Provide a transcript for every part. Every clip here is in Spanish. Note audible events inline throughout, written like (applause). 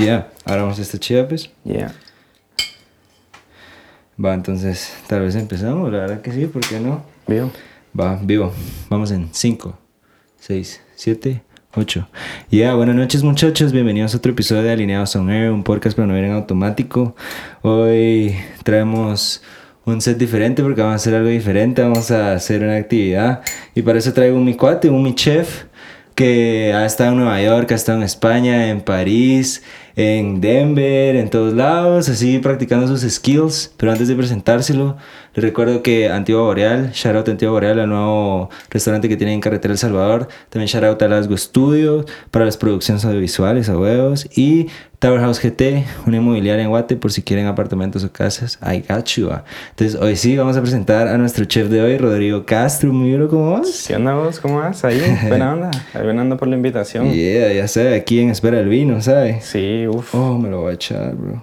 Ya, ahora vamos a esta chida, pues. Yeah. Va, entonces, tal vez empezamos, la verdad que sí, ¿por qué no? ¿Vio? Va, vivo. Vamos en 5, 6, 7, 8. Ya, buenas noches muchachos, bienvenidos a otro episodio de Alineados on Air, un podcast para no ver en automático. Hoy traemos un set diferente porque vamos a hacer algo diferente, vamos a hacer una actividad. Y para eso traigo un mi cuate, un mi chef, que ha estado en Nueva York, ha estado en España, en París, en Denver, en todos lados, así practicando sus skills. Pero antes de presentárselo, recuerdo que Antigua Boreal, shout out a Antigua Boreal, el nuevo restaurante que tiene en Carretera El Salvador. También shout out a Lasgo Studio para las producciones audiovisuales, a huevos. Y Tower House GT, una inmobiliaria en Guate, por si quieren apartamentos o casas. I got you. Entonces, hoy sí vamos a presentar a nuestro chef de hoy, Rodrigo Castro. Muy bien, ¿cómo vas? ¿Qué onda vos? ¿Cómo vas? Ahí, (laughs) buena onda. Buena por la invitación. Yeah, ya sé, aquí en Espera el Vino, ¿sabes? Sí, uff. Oh, me lo voy a echar, bro.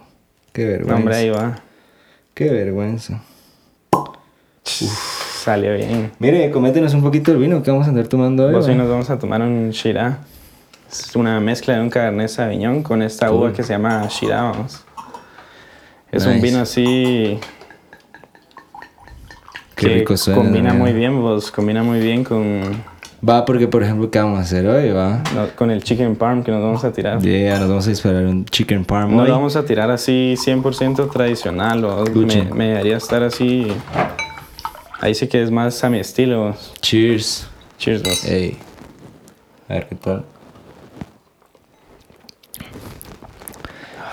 Qué vergüenza. hombre, ahí va. Qué vergüenza. Salió bien. Mire, coméntenos un poquito el vino que vamos a andar tomando hoy. Hoy nos vamos a tomar un Shiraz. Es una mezcla de un Cabernet Sauvignon con esta uva que se llama Shiraz, vamos. Es un Nice. vino así... Qué que rico suena, Combina ¿no? muy bien, vos. Combina muy bien con, Va, porque por ejemplo, ¿qué vamos a hacer hoy? Va. no, con el chicken parm que nos vamos a tirar. Yeah, nos vamos a disparar un chicken parm No hoy. lo vamos a tirar así 100% tradicional. o Me, me debería estar así... Ahí sí que es más a mi estilo. Cheers. Cheers, vos. Ey. A ver qué tal.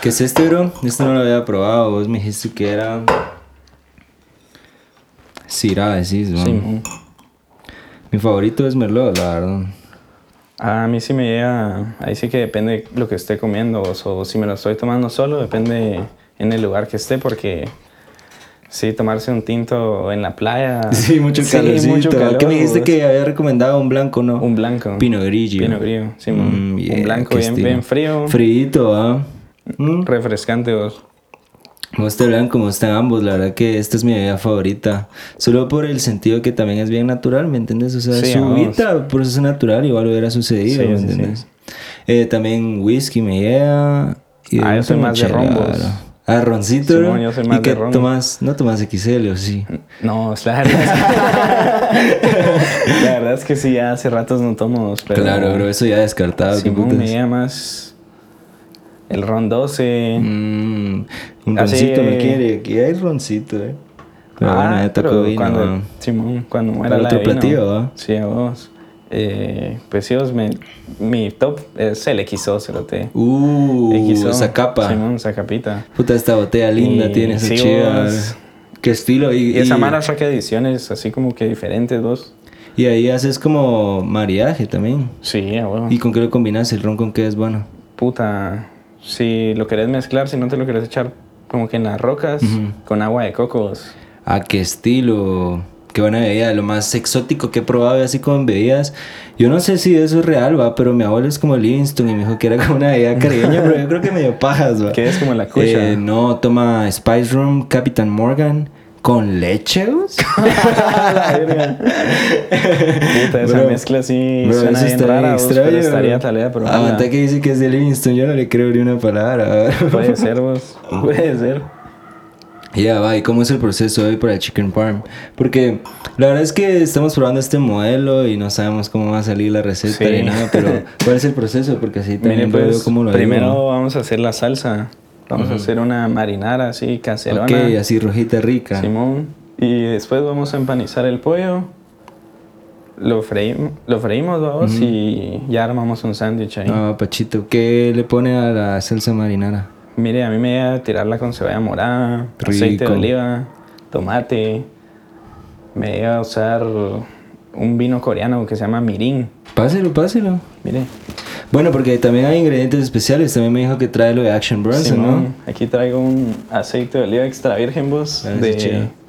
¿Qué es este, bro? Esto no lo había probado. Vos me dijiste que era. Syrah, decís, ¿no? Sí. Mi favorito es Merlot, la verdad. A mí sí me llega, ahí sí que depende lo que esté comiendo, o, o si me lo estoy tomando solo, depende en el lugar que esté, porque sí, tomarse un tinto en la playa. (laughs) Sí, mucho calorcito. mucho calor, ¿Qué me dijiste vos. que había recomendado un blanco, no? Un blanco. Pinot Grigio. Pinot Grigio, sí. Mm, yeah, un blanco bien, bien frío, Frito, ¿ah? Mm. refrescante. vos. Gusta el blanco, me gustan ambos. La verdad que esta es mi bebida favorita. Solo por el sentido que también es bien natural, ¿me entiendes? O sea, Sí, su uvita, proceso natural, igual hubiera sucedido, Sí, ¿me entiendes? Eh, también whisky me llega. Y Ah, yo soy más de rombos. Ah, roncito, Simón, yo soy ¿Y qué tomas? No tomas XL, ¿o sí? (laughs) No, es la verdad. la verdad es que sí, ya hace ratos no tomo. Pero Claro, bro, eso ya descartado. ¿qué Simón me llega más el ron 12. Mm, un roncito me quiere. Aquí hay roncito, eh. Pero Ah, bueno, ya tocó pero vino, cuando. Simón, cuando muera la otro vino. platillo, ¿va? Sí, a vos. Eh, pues sí, me, mi top es el XO, cerote. Uh, XO. esa capa. Simón, esa capita. Puta, esta botella linda Y tiene esa sí, chiva. vos. Qué estilo. Y, Y esa y- mara saca ediciones así como que diferentes, vos. y ahí haces como mariaje también. Sí, a huevo. ¿Y con qué lo combinas? ¿El ron con qué es bueno? Puta, si lo querés mezclar, si no te lo querés echar como que en las rocas, con agua de cocos. ¿A qué estilo? Qué buena bebida, lo más exótico que he probado así como en bebidas. Yo no sé si eso es real, va, pero mi abuelo es como Livingston y me dijo que era como una bebida (laughs) caribeña, pero yo creo que medio pajas, va. Que es como la cucha. Eh, no, toma Spice Rum, Captain Morgan, con leche, vos? (laughs) Puta, esa Bro, mezcla sí Bro, suena bien rara, vos, extraño, pero estaría bro. tal vez probarla. Aguanta que dice que es de Livingston, yo no le creo ni una palabra. Puede ser, vos. (laughs) Puede ser. Ya, va, ¿y cómo es el proceso hoy para Chicken Parm? Porque la verdad es que estamos probando este modelo y no sabemos cómo va a salir la receta Sí. ni nada, pero (laughs) ¿cuál es el proceso? Porque así también Mire, veo pues, cómo lo primero vamos a hacer la salsa. Vamos a hacer una marinara así, caserona. Ok, así rojita rica. Simón. Y después vamos a empanizar el pollo. Lo, freímos, lo freímos, vamos, y ya armamos un sándwich ahí. Ah, Pachito, ¿qué le pone a la salsa marinara? Mire, a mí me iba a tirarla con cebolla morada, aceite de oliva, tomate. Me iba a usar un vino coreano que se llama mirin. Páselo, páselo. Mire, Bueno, porque también hay ingredientes especiales. También me dijo que trae lo de Action Bronson, Simón, aquí traigo un aceite de oliva extra virgen, vos. De-. ¿no?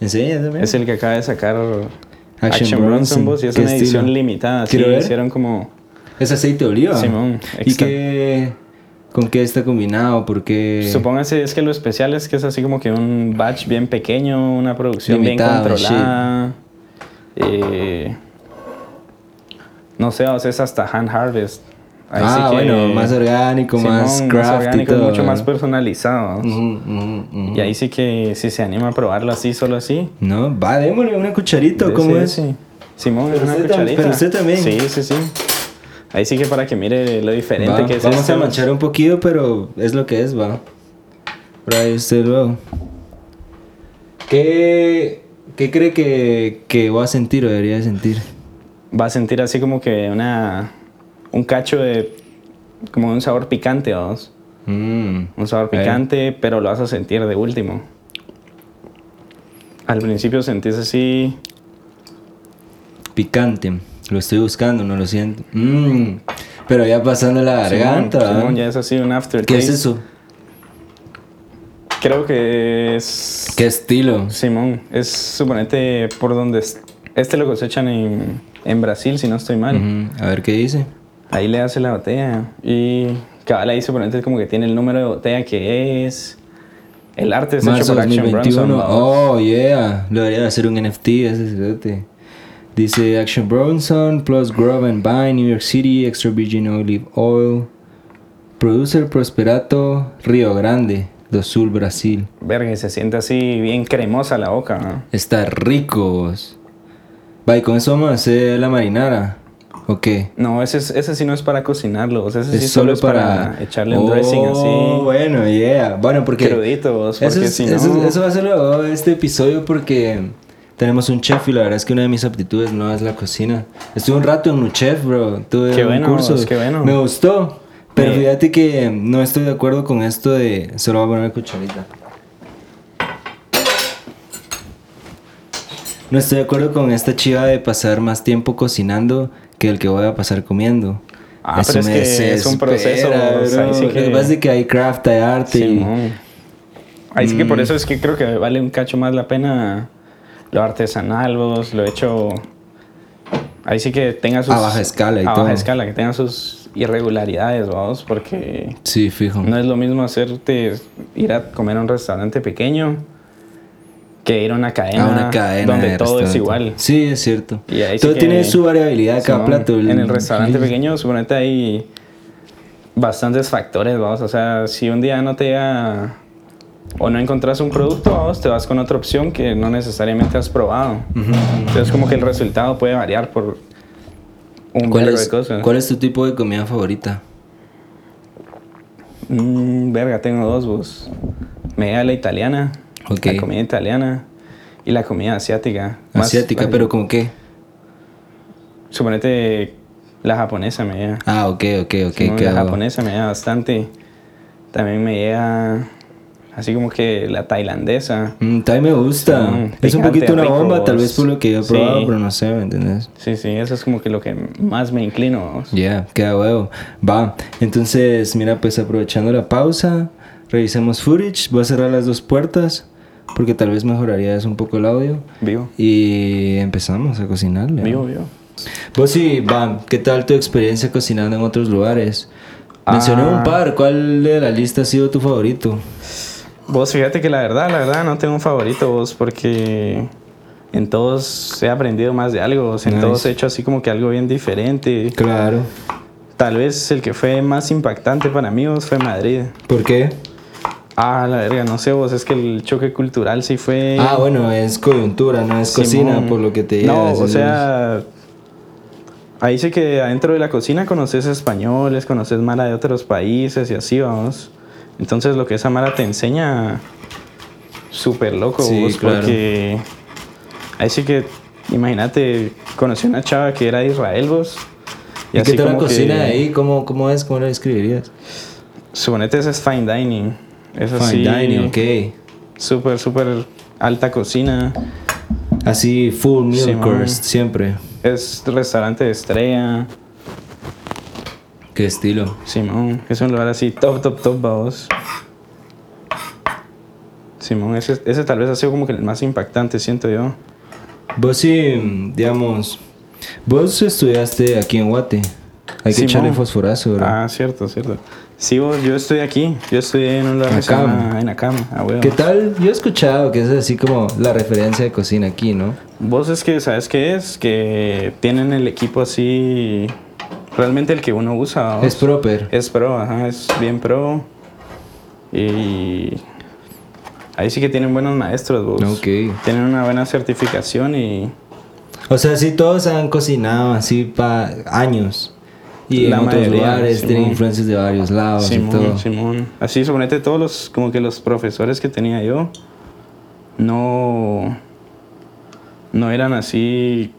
Enséñame. es el que acaba de sacar Action Action, Bronson. Vos, y es ¿Qué una edición limitada. Sí, ver. hicieron como... ¿Es aceite de oliva? Simón, ¿Y extra. Con qué está combinado? Porque Supóngase, es que lo especial es que es así como que un batch bien pequeño, una producción Limitado, bien controlada. Eh, no sé, o sea, es hasta hand harvest. Ahí ah, sí que- bueno, más orgánico, más Simón, craft orgánico, y todo. mucho más ¿no? personalizado. Ujú. Y ahí sí que si se anima a probarlo así, solo así. No, va, démosle una cucharita, ¿cómo Sí, es? sí. Simón, Pero una usted cucharita. pero usted también. Sí, sí, sí. Ahí sí que para que mire lo diferente Va, que es vamos este, a vos. manchar un poquito, pero es lo que es, va. Por ahí usted luego. ¿Qué, qué cree que, que va a sentir o debería de sentir? Va a sentir así como que una... Un cacho de... Como un sabor picante, vamos. Mm, Un sabor Eh. picante, pero lo vas a sentir de último. Al principio sentís así... picante. Lo estoy buscando, no lo siento. Mm, pero ya pasando la garganta. Simón, ya es así un aftertaste. ¿Qué es eso? Creo que es... ¿Qué estilo? Simón, es suponete por donde... es- Este lo cosechan en, en Brasil, si no estoy mal. A ver qué dice. Ahí le hace la botella. Y cabal ahí suponete como que tiene el número de botella que es... El arte es hecho Marzo por Action 2021. Bronson. ¿va? Oh, yeah. Lo debería de hacer un NFT ese cerote. Dice Action Bronson plus Grove and Vine, New York City, extra virgin olive oil. Producer Prosperato, Río Grande, do Sul, Brasil. Verga, y se siente así bien cremosa la boca. ¿no? Está rico. Va, con eso vamos a hacer la marinara. ¿O qué? No, ese, es- ese sí no es para cocinarlo. ese Es sí solo solo es para, para echarle un dressing Oh, así. bueno, yeah. Bueno, porque. Crudito, vos, Eso, porque es- si no... eso- eso va a ser lo de este episodio porque tenemos un chef y la verdad es que una de mis aptitudes no es la cocina. Estuve un rato en un chef, bro. Tuve Qué un bueno, curso. qué bueno. Me gustó. Pero Me- fíjate que no estoy de acuerdo con esto de. Solo voy a poner una cucharita. No estoy de acuerdo con esta chiva de pasar más tiempo cocinando que el que voy a pasar comiendo. Ah, pero es que es un proceso, o sea, sí Lo que que- pasa es de que hay craft, hay arte. y- Simón. Ahí sí que Mm. por eso es que creo que vale un cacho más la pena lo artesanal, vos, lo hecho... Ahí sí que tenga sus... A baja escala y a todo. baja escala, que tenga sus irregularidades, vamos, porque Sí, fijo. no es lo mismo hacerte ir a comer a un restaurante pequeño que ir a una cadena, a una cadena donde de todo es igual. Sí, es cierto. Y ahí todo tiene su variabilidad cada plato. En el restaurante pequeño, suponete hay bastantes factores, vamos. O sea, si un día no te llega o no encontrás un producto, vamos, te vas con otra opción que no necesariamente has probado. Entonces, como que el resultado puede variar por un ¿Cuál es, de cosas. ¿Cuál es tu tipo de comida favorita? Mm, verga, tengo dos, vos. Me la italiana, Ok. la comida italiana y la comida asiática. Más- Asiática, pero ¿con qué? Suponete la japonesa me llega. Ah, ok, ok, ok. Quedó. la japonesa me llega bastante. También me llega así como que la tailandesa. Mm, también me gusta. Simón, es un poquito una bomba, tal vez por lo que yo he Sí. probado, pero no sé, ¿me entiendes? Sí, sí, eso es como que lo que más me inclino. Ya, queda huevo. Va, entonces, mira, pues aprovechando la pausa, revisemos footage. Voy a cerrar las dos puertas porque tal vez mejoraría eso un poco el audio. Vivo, Y empezamos a cocinarle. vivo, vivo. Vos sí, va, ¿qué tal tu experiencia cocinando en otros lugares? Mencioné Ah. un par, ¿cuál de la lista ha sido tu favorito? Vos fíjate que la verdad, la verdad, no tengo un favorito vos porque en todos he aprendido más de algo. En Nice. todos he hecho así como que algo bien diferente. Claro. Tal vez el que fue más impactante para mí vos, fue Madrid. ¿Por qué? Ah, la verga, no sé vos, es que el choque cultural sí fue... Ah, bueno, es coyuntura, no es cocina, Simón. por lo que te No, llevas, o sea, ahí sí que adentro de la cocina conoces españoles, conoces mala de otros países y así vamos. Entonces lo que esa mala te enseña, súper loco, Sí, vos, claro. porque ahí sí que, imagínate, conocí una chava que era de Israel, vos. ¿Y, qué tal la que- cocina de ahí? ¿Cómo, ¿Cómo es? ¿Cómo la describirías? Suponete ese es fine dining. Es así, Fine dining, ok. Súper, súper alta cocina. Así, full meal course, siempre. Es restaurante de estrella. ¿Qué estilo? Simón, es un lugar así top, top, top, vamos. Simón, ese, ese tal vez ha sido como que el más impactante, siento yo. Vos sí, digamos, vos estudiaste aquí en Guate. Hay que Simón. echarle fosforazo, bro. Ah, cierto, cierto. Sí, vos, yo estoy aquí. Yo estudié en un lugar Acam. En Acam, a huevo. ¿Qué tal? Yo he escuchado que es así como la referencia de cocina aquí, ¿no? Vos es que, ¿sabes qué es? Que tienen el equipo así realmente el que uno usa. Es proper. Es pro, ajá, es bien pro. Y ahí sí que tienen buenos maestros, vos. Ok. Tienen una buena certificación y O sea, sí, todos han cocinado así para años. Y La en otros mayoría, lugares, tienen Simón. influencias de varios lados y todo. Simón, Simón. Así, suponete todos los, como que los profesores que tenía yo, no, no eran así.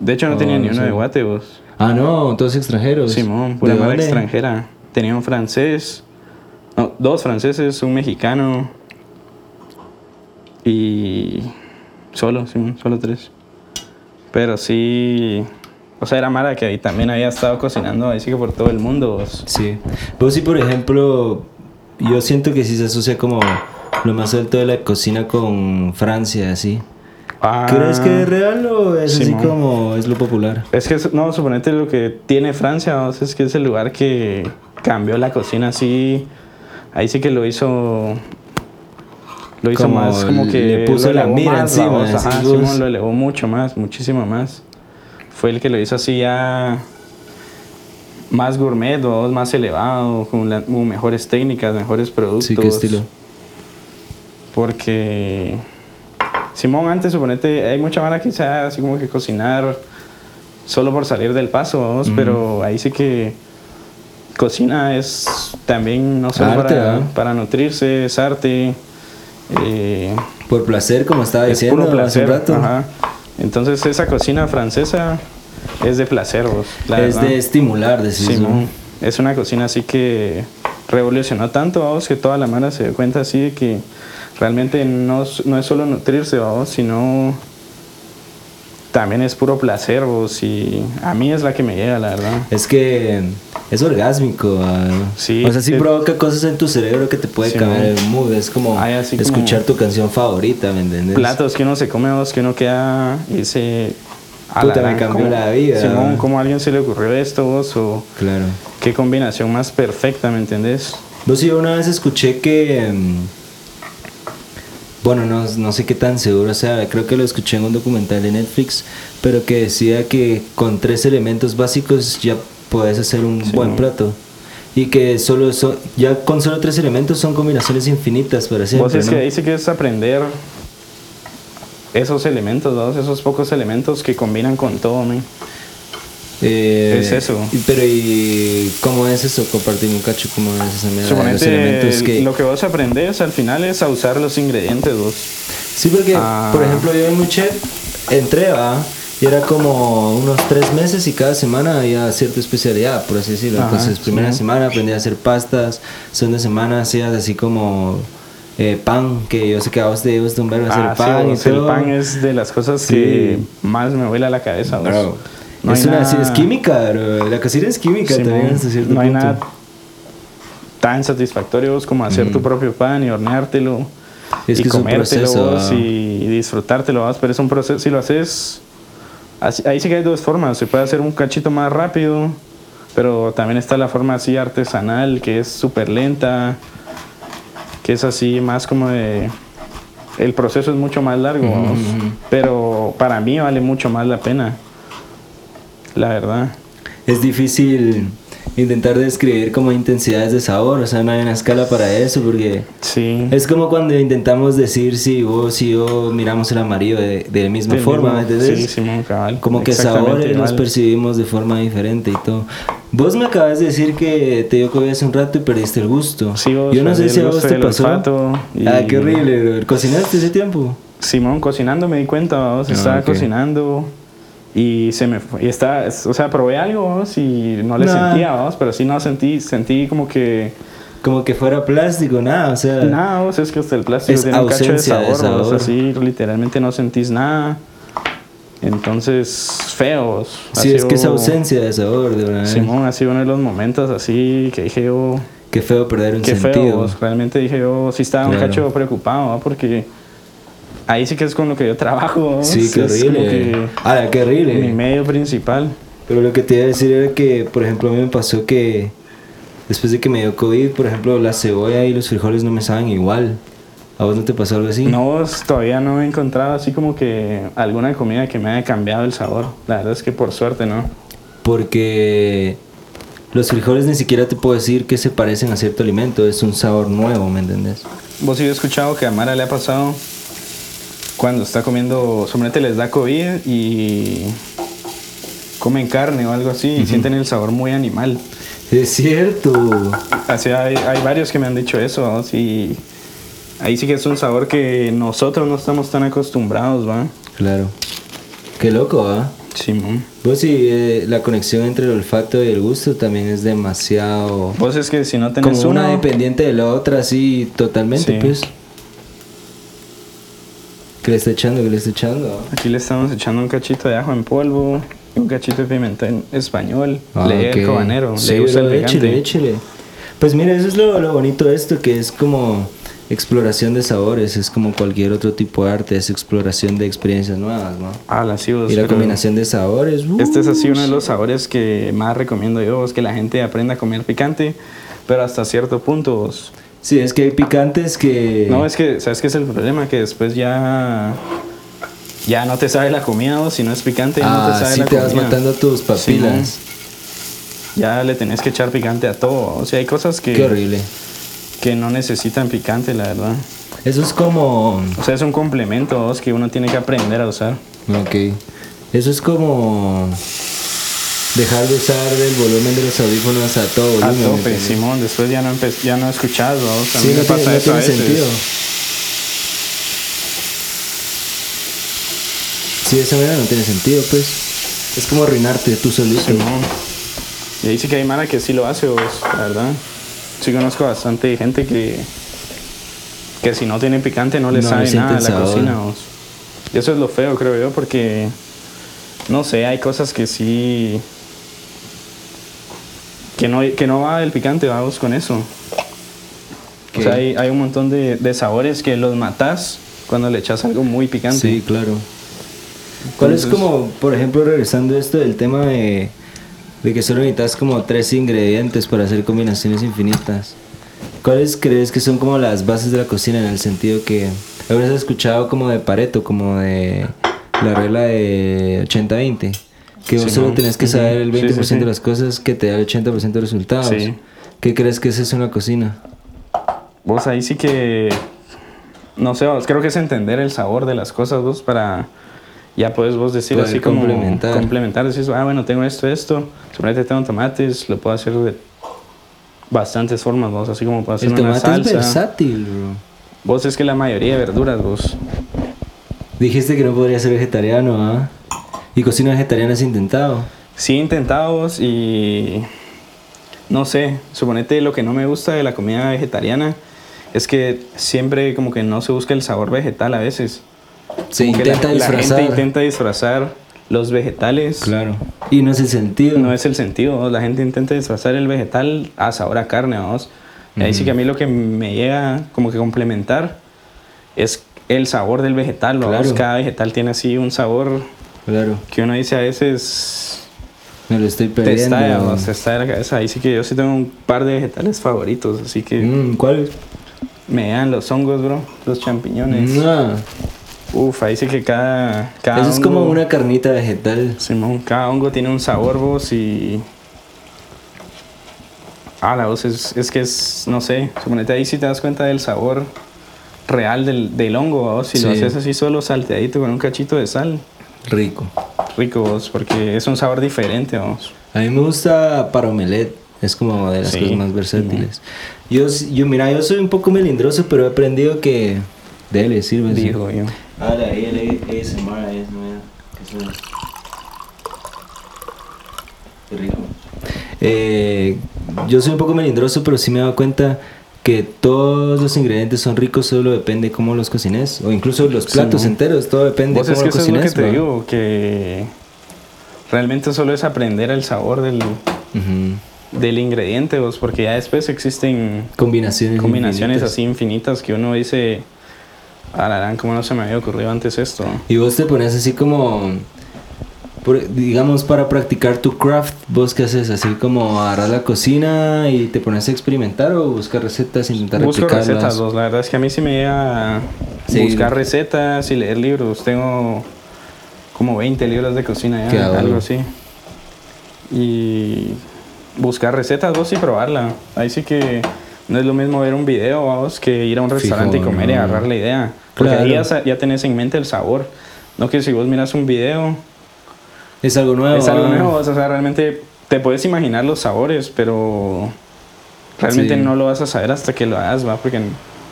De hecho, no Oh, tenía ni uno sí. de Guate, vos. Ah, no, todos extranjeros. Simón, pura ¿De madre dónde? extranjera. Tenía un francés, no, dos franceses, un mexicano y solo, Simón, solo tres. Pero sí, o sea, era Mara que ahí también había estado cocinando, así que por todo el mundo. vos. Sí. Vos sí, por ejemplo, yo siento que sí se asocia como lo más alto de la cocina con Francia, así. Ah, ¿Crees que es real o es así como es lo popular? Es que, no, suponete lo que tiene Francia, es que es el lugar que cambió la cocina así. Ahí sí que lo hizo. Lo hizo Como más, como que. le puso la mira encima, Ajá, vos. Lo elevó mucho más, muchísimo más. Fue el que lo hizo así ya. Más gourmet, vos, más elevado, con, la- con mejores técnicas, mejores productos. Sí, ¿qué estilo? Porque Simón, antes suponete, hay mucha mala que sea así como que cocinar solo por salir del paso, vamos, pero ahí sí que cocina es también no solo Arte, para, ¿verdad? para nutrirse, es arte, eh, Por placer, como estaba es diciendo puro hace placer. un rato. ajá. Entonces esa cocina francesa es de placer, vos, la es verdad. de estimular, decís. ¿no? Simón, es una cocina así que revolucionó tanto, vamos, que toda la mano se dio cuenta así de que realmente no, es- no es solo nutrirse, sino también es puro placer, vos, y a mí es la que me llega, la verdad. Es que es orgásmico. Sí, O sea, sí provoca cosas en tu cerebro que te puede Sí, cambiar ¿no? el mood. Es como Ay, así como- escuchar tu canción favorita, ¿me entiendes? Platos que uno se come, vos, que uno queda y dice... "A me cambió ¿cómo- la vida". Simón, ¿cómo a alguien se le ocurrió esto, vos? O Claro. qué combinación más perfecta, ¿me entendés? Vos yo una vez escuché que. mm, Bueno, no, no sé qué tan seguro sea, creo que lo escuché en un documental de Netflix, pero que decía que con tres elementos básicos ya puedes hacer un Sí. buen plato. Y que solo so- ya con solo tres elementos son combinaciones infinitas para siempre. Vos es ¿no? que ahí sí que es aprender esos elementos, ¿no? esos pocos elementos que combinan con todo, men. Eh, Es eso. Pero ¿y cómo es eso? Compartir un cacho, ¿cómo es esa mierda de los elementos Suponete, que... lo que vos aprendes al final es a usar los ingredientes, vos. Sí, porque, Ah. por ejemplo, yo en mi chef entré. Y era como unos tres meses y cada semana había cierta especialidad, por así decirlo. Ajá, Entonces, primera sí. semana aprendí a hacer pastas, segunda semana hacías así como eh, pan, que yo sé que a vos te gusta un verbo hacer Ah, sí, pan vos, y el todo. pan es de las cosas Sí. que más me vuela la cabeza. Bro, No es, una, nada- es química, bro. la cocina es química también hasta cierto no hay nada tan satisfactorio como hacer tu propio pan y horneártelo Mm. Es y que es un comértelo proceso, ah. y disfrutártelo pero es un proceso si lo haces así- ahí sí que hay dos formas. Se puede hacer un cachito más rápido pero también está la forma así artesanal que es súper lenta que es así más como de el proceso es mucho más largo vamos, pero para mí vale mucho más la pena la verdad Es difícil intentar describir como intensidades de sabor, o sea, no hay una escala para eso, porque sí es como cuando intentamos decir si vos y yo miramos el amarillo de, de la misma forma, mismo- ¿me entiendes? Sí, Simón, cabal. Como que sabores los percibimos de forma diferente y todo. Vos me acabas de decir que te dio COVID hace un rato y perdiste el gusto. Sí, vos, yo no sé si a vos te pasó. y- Ah, qué horrible, bro. ¿Cocinaste ese tiempo? Simón cocinando me di cuenta, vamos, Ah, estaba cocinando y se me fue. Y estaba, o sea, probé algo y no le Nah. sentía, vamos, pero sí no sentí, sentí como que Como que fuera plástico, nada, o sea. nada, vos, es que hasta el plástico tiene un cacho de ausencia de sabor, vos, sabor. así literalmente no sentís nada. Entonces, feos. Sí, es que es ausencia de sabor, de verdad. Simón ha sido uno de los momentos así que dije yo, Qué feo perder un Qué sentido. feo, vos. realmente dije yo, sí estaba un Claro. cacho preocupado, ¿va? porque ahí sí que es con lo que yo trabajo. ¿vos? Sí, qué horrible. que Ah, qué horrible. mi medio principal. Pero lo que te iba a decir era que, por ejemplo, a mí me pasó que después de que me dio COVID, por ejemplo, la cebolla y los frijoles no me saben igual. ¿A vos no te pasó algo así? No, todavía no he encontrado así como que alguna comida que me haya cambiado el sabor. La verdad es que por suerte no. Porque los frijoles ni siquiera te puedo decir que se parecen a cierto alimento, es un sabor nuevo, ¿me entendés? Vos sí he escuchado que a Mara le ha pasado cuando está comiendo, suponete les da COVID y comen carne o algo así y sienten el sabor muy animal. Es cierto. Así hay, hay varios que me han dicho eso, ¿no? Sí, ahí sí que es un sabor que nosotros no estamos tan acostumbrados, ¿va? Claro. Qué loco, ¿ah? Simón. Pues sí, eh, la conexión entre el olfato y el gusto también es demasiado... Vos es que si no tenés Como una uno- dependiente de la otra, así, totalmente, Sí. pues. ¿Qué le está echando? ¿Qué le está echando? Aquí le estamos echando un cachito de ajo en polvo, un cachito de pimentón español, Ah, le ok. el cobanero, Sí, le usa el échale. Pues mira, eso es lo, lo bonito de esto, que es como exploración de sabores, es como cualquier otro tipo de arte, es exploración de experiencias nuevas, ¿no? Ah, la sí, Y la combinación de sabores. uh, Este es así uno de los sabores que más recomiendo yo, es que la gente aprenda a comer picante, pero hasta cierto punto. vos. Sí, es que hay picantes que... No, es que, ¿sabes qué es el problema? Que después ya... Ya no te sabe la comida, vos, si no es picante, ya no te Ah, sabe sí la te comida. vas matando tus papilas. Ya le tenés que echar picante a todo. O sea, hay cosas que, Qué horrible. que no necesitan picante, la verdad. Eso es como... O sea, es un complemento que uno tiene que aprender a usar. Ok. Eso es como... Dejar de usar el volumen de los audífonos a todo A volumen. ¿me tope? Simón. Después ya no, ya no escuchás, vos. A Sí, no me tiene, pasa no a tiene veces. sentido. Sí, de esa manera no tiene sentido, pues. Es como arruinarte tú solito. Simón. Y ahí sí que hay mara que sí lo hace, vos, la verdad. Sí conozco bastante gente que... Que si no tiene picante no le No sabe nada a la cocina, vos. Y eso es lo feo, creo yo, porque... No sé, hay cosas que sí... Que no, que no va el picante, vamos con eso. ¿Qué? O sea, hay, hay un montón de, de sabores que los matas cuando le echas algo muy picante. Sí, claro. ¿Cuál es como, por ejemplo, regresando a esto del tema de, de que solo necesitas como tres ingredientes para hacer combinaciones infinitas? ¿Cuáles crees que son como las bases de la cocina en el sentido que habrás escuchado como de Pareto, como de la regla de 80-20? Que vos Sí, solo ¿no? tenés que saber el Sí, 20% sí, sí. de las cosas que te da el 80% de resultados. ¿Qué crees que es eso en la cocina? Vos ahí sí que. No sé, vos creo que es entender el sabor de las cosas, vos, para. Ya puedes vos decir Poder así como. complementar. Complementar. Decís, ah, bueno, tengo esto, esto. Suponete tengo tomates, lo puedo hacer de bastantes formas, vos. Así como puedo hacer El una tomate es salsa. versátil, bro. Vos es que la mayoría de verduras, vos. Dijiste que no podría ser vegetariano, ¿ah? ¿Y cocina vegetariana has intentado? Sí he intentado vos, y. No sé, suponete lo que no me gusta de la comida vegetariana es que siempre como que no se busca el sabor vegetal a veces. Se Como que la- intenta la, disfrazar. gente intenta disfrazar los vegetales. Claro. Y no es el sentido. No es el sentido, la gente intenta disfrazar el vegetal a sabor a carne, vamos. Y ahí sí que a mí lo que me llega como que complementar es el sabor del vegetal. Claro. Cada vegetal tiene así un sabor Claro. que uno dice a veces Me lo estoy te perdiendo. estalla, ¿no? te estalla la cabeza. Ahí sí que yo sí tengo un par de vegetales favoritos, así que Mm, ¿Cuál? me dan los hongos, bro, los champiñones. No. Uf, ahí sí que cada, cada Eso es como hongo- una carnita vegetal. Simón, cada hongo tiene un sabor, vos, y... Ah, la voz es, es que es, no sé, suponete ahí si te das cuenta del sabor real del, del hongo, vos, si lo Sí. haces así solo salteadito con un cachito de sal, Rico. rico, vos, porque es un sabor diferente, vos. A mí me gusta para omelette. Es como de las Sí. cosas más versátiles. Yo, yo, mira, yo soy un poco melindroso, pero he aprendido que... Dele, sirve. Digo yo. Ah. Qué rico. Eh, yo soy un poco melindroso, pero sí me he dado cuenta que todos los ingredientes son ricos, solo depende cómo los cocines. O incluso los platos ¿no? enteros, todo depende Vos de es cómo que lo eso es lo que te digo, que realmente solo es aprender el sabor del, del ingrediente, vos, porque ya después existen Combinaciones. combinaciones infinitas. así infinitas que uno dice, alarán, ¿cómo no se me había ocurrido antes esto? Y vos te pones así como, por- digamos, para practicar tu craft, vos qué haces, así como agarrar la cocina y te pones a experimentar o buscar recetas, intentar Busco replicarlas. recetas, vos. la verdad es que a mí sí me llega a Sí. buscar recetas y leer libros. Tengo como 20 libros de cocina ya, bueno. algo así. Y buscar recetas vos y probarla. Ahí sí que no es lo mismo ver un video vos que ir a un restaurante y Fijo, comer y no. agarrar la idea. Porque ahí Claro. ya, sa- ya tenés en mente el sabor. No que si vos miras un video, Es algo nuevo. es algo nuevo, o sea, realmente te puedes imaginar los sabores, pero realmente Sí. no lo vas a saber hasta que lo hagas, va, porque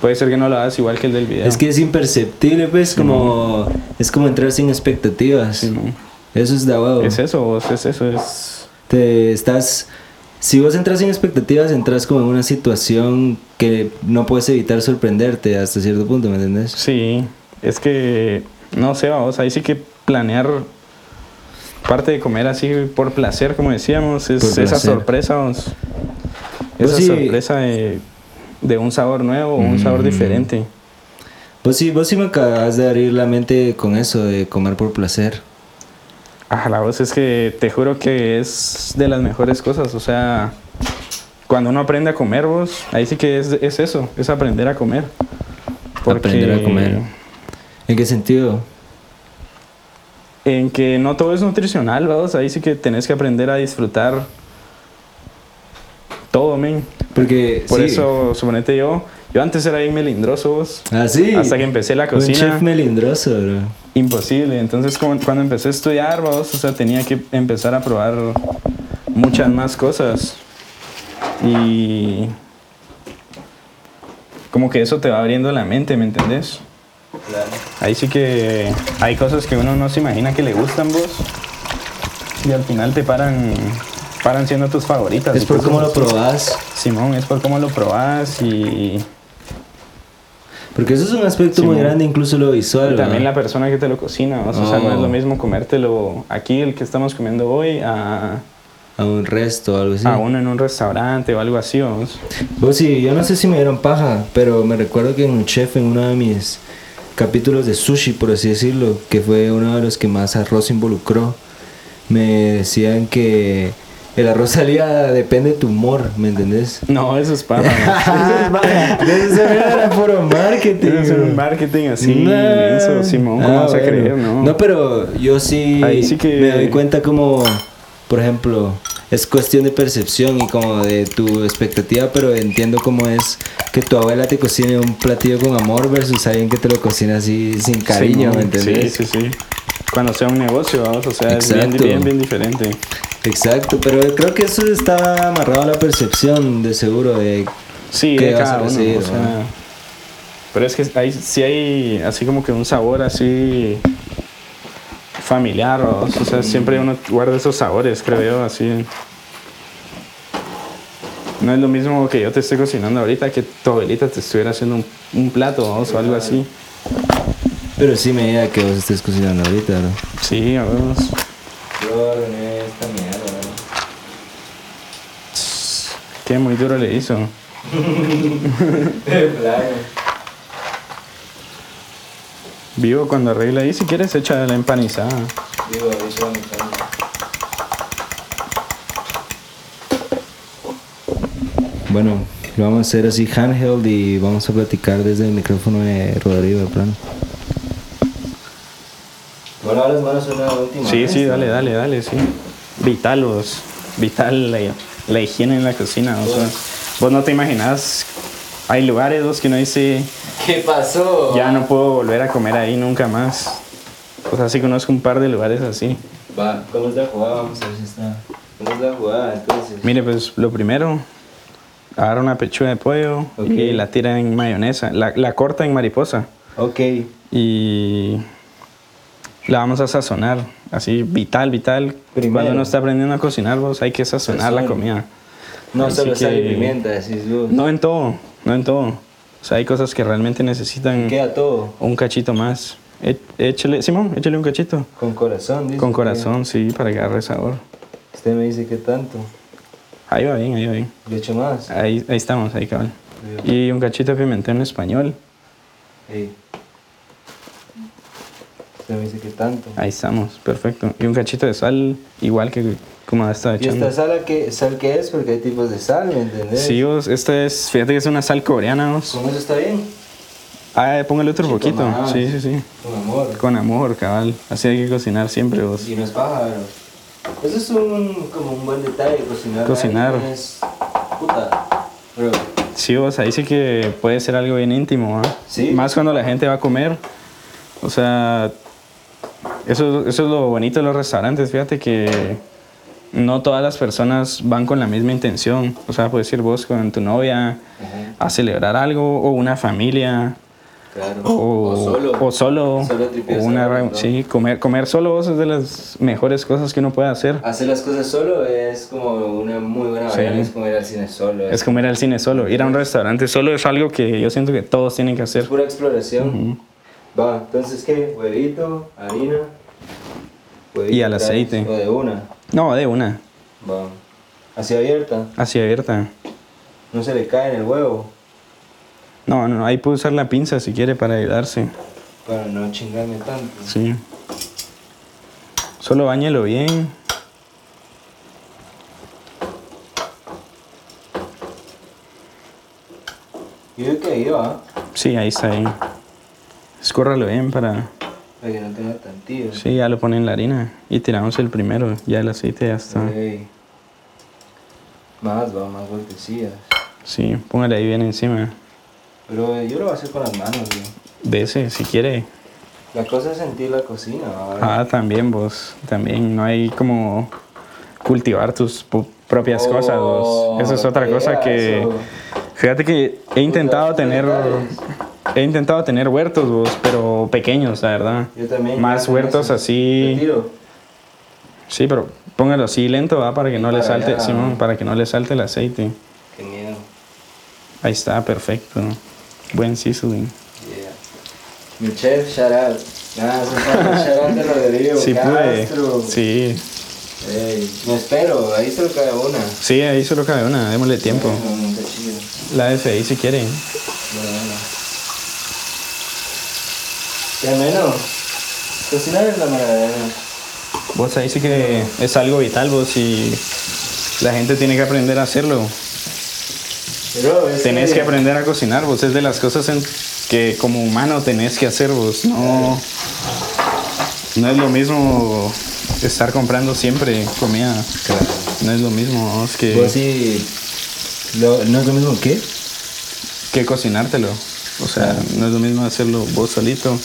puede ser que no lo hagas igual que el del video. Es que es imperceptible, pues, como. Es como entrar sin expectativas. Sí, no. Eso es de huevo. Es eso, vos, es eso, es... Te estás. Si vos entras sin expectativas, entras como en una situación que no puedes evitar sorprenderte hasta cierto punto, ¿me entendés? Sí, es que, no sé, vamos, ahí sí que planear parte de comer así por placer, como decíamos, es Por esa placer. sorpresa, Pues esa sí. sorpresa de, de un sabor nuevo, un sabor Mm. diferente. Vos sí, vos sí me acabas de abrir la mente con eso de comer por placer. Ah, la voz es que te juro que es de las mejores cosas, o sea, cuando uno aprende a comer vos, ahí sí que es, es eso, es aprender a comer. Aprender a comer. ¿En qué sentido? En que no todo es nutricional, vamos, ahí sí que tenés que aprender a disfrutar todo, men. Porque. Por sí. eso, suponete yo, yo antes era bien melindroso, vos. Ah, sí. Hasta que empecé la Un cocina. chef melindroso, bro. Imposible. Entonces, como- cuando empecé a estudiar, vos, o sea, tenía que empezar a probar muchas más cosas. Y. Como que eso te va abriendo la mente, ¿me entendés? Ahí sí que hay cosas que uno no se imagina que le gustan vos. Y al final te paran, paran siendo tus favoritas. Es por cómo lo probás. Simón, es por cómo lo probás y, Porque eso es un aspecto Sí, muy grande, incluso lo visual. y también ¿va? la persona que te lo cocina. O sea, no es Oh. lo mismo comértelo aquí, el que estamos comiendo hoy, a, A un resto o algo así. a uno en un restaurante o algo así. vamos. Pues sí, yo no sé si me dieron paja, pero me recuerdo que un chef en uno de mis capítulos de sushi, por así decirlo, que fue uno de los que más arroz involucró, me decían que el arroz (laughs) salía depende de tu humor, ¿me entendés? No, eso es paja. ¿no? (laughs) Eso era puro marketing. Debe ser un marketing así, inmenso, Simón. ¿Cómo Ah, vas a bueno. creer, no? No, pero yo sí, Ahí sí que- me doy cuenta como, por ejemplo, es cuestión de percepción y como de tu expectativa, pero entiendo cómo es que tu abuela te cocine un platillo con amor versus alguien que te lo cocina así sin cariño, Simón, ¿me entendés? Sí, sí, sí. Cuando sea un negocio, vamos, o sea, es bien, bien, bien diferente. Exacto, pero creo que eso está amarrado a la percepción de seguro de Sí, ¿Qué de vas a cada uno. recibir, o sea, no? pero es que hay, sí hay así como que un sabor así familiar, o, o sea, siempre uno guarda esos sabores, creo yo, así. No es lo mismo que yo te esté cocinando ahorita que tu abuelita te estuviera haciendo un, un plato o algo así. Pero sí me diga que vos estés cocinando ahorita, ¿no? Sí, vamos. Yo esta mierda, Qué muy duro le hizo. (laughs) (laughs) Vivo cuando arregla ahí, si quieres echa la empanizada. Bueno, lo vamos a hacer así handheld y vamos a platicar desde el micrófono de Rodrigo de plano. Bueno, ahora una última. Sí, vez, sí, ¿no? dale, dale, dale, sí. Vital, vos. Vital la, la higiene en la cocina. O sea, vos no te imaginas. Hay lugares vos, que uno dice, ¿Qué pasó? ya no puedo volver a comer ahí nunca más. O sea, sí conozco un par de lugares así. Va, ¿cómo es la jugada? Vamos a ver si está. ¿Cómo es la jugada entonces? Mire, pues lo primero, agarra una pechuga de pollo Ok. y la tira en mayonesa. La, la corta en mariposa. Ok. y la vamos a sazonar. Así, vital, vital. Primero. Cuando uno está aprendiendo a cocinar, vos hay que sazonar la Sazón. comida. No Así solo sal y pimienta, decís vos. No en todo, no en todo. O sea, hay cosas que realmente necesitan Queda todo. un cachito más. E- Échale, Simón, échale un cachito. Con corazón, dice. Con corazón, sí, para que agarre sabor. Usted me dice que tanto. Ahí va bien, ahí va bien. Le echo más. Ahí, ahí estamos, ahí cabal. Y un cachito de pimentón español. Ey. Usted me dice que tanto. Ahí estamos, perfecto. Y un cachito de sal, igual que como está ¿Y echando. esta sal qué, sal qué es? Porque hay tipos de sal, ¿me entendés? Sí, vos, esta es, fíjate que es una sal coreana, vos. ¿Con eso está bien? Ah, póngale otro Chico poquito. más. Sí, sí, sí. Con amor. Con amor, cabal. Así hay que cocinar siempre, vos. Y no es paja, pero... Eso es un, como un buen detalle, cocinar. Cocinar. ahí Es, puta, bro. Sí, vos, ahí sí que puede ser algo bien íntimo, ¿ah? Sí. Más cuando la gente va a comer. O sea, eso, eso es lo bonito de los restaurantes, fíjate que no todas las personas van con la misma intención. O sea, puedes ir vos con tu novia Ajá, a celebrar algo, o una familia, claro. o, o solo. o solo, Solo o sí, comer, comer solo vos es de las mejores cosas que uno puede hacer. Hacer las cosas solo es como una muy buena Sí. es como ir al cine solo. Es comer al cine solo, ir a un restaurante solo es algo que yo siento que todos tienen que Es hacer. pura exploración. Va, entonces, ¿qué? Huevito, harina. huevito Y al aceite. O de una. No, de una, Va. Así abierta. así abierta. No se le cae en el huevo. No, no, ahí puede usar la pinza si quiere para ayudarse. Para no chingarme tanto. Sí. Solo bañelo bien. Yo creo que ahí va. Sí, ahí está bien. Escórralo bien para... Para que no tenga tantillo. Sí, ya lo ponen en la harina. Y tiramos el primero. Ya el aceite ya está. Ey. Más, va, más vueltecillas. Sí, póngale ahí bien encima. Pero yo lo voy a hacer con las manos, güey. De ese, si quiere. La cosa es sentir la cocina, ¿va? Ah, también vos. También no hay como cultivar tus propias cosas. Oh, Vos. Esa es otra cosa que... eso. Fíjate que he intentado tener... detalles. He intentado tener huertos, vos, pero pequeños, la verdad. Yo también. Más huertos eso. así. Retiro. Sí, pero póngalo así lento, ¿va? Para que no le Para salte, allá. Simón, para que no le salte el aceite. Qué miedo. Ahí está, perfecto. Buen sizzling. Yeah. Mi chef, shout out. Nada, (laughs) shout out de Rodrigo. Sí pude. Sí. Ey, me espero, ahí solo cae una. Sí, ahí solo cabe una, démosle tiempo. Está chido. La FI si quiere. Bueno, bueno. Qué menos. Cocinar es la maravilla. Vos ahí sí que es algo vital, vos, y la gente tiene que aprender a hacerlo. Pero es Tenés que aprender a cocinar, vos, es de las cosas en que como humano tenés que hacer, vos. No, no es lo mismo estar comprando siempre comida. Claro. No es lo mismo, vos, que... Vos sí. Lo, ¿No es lo mismo que? que cocinártelo. O sea, no es lo mismo hacerlo vos solito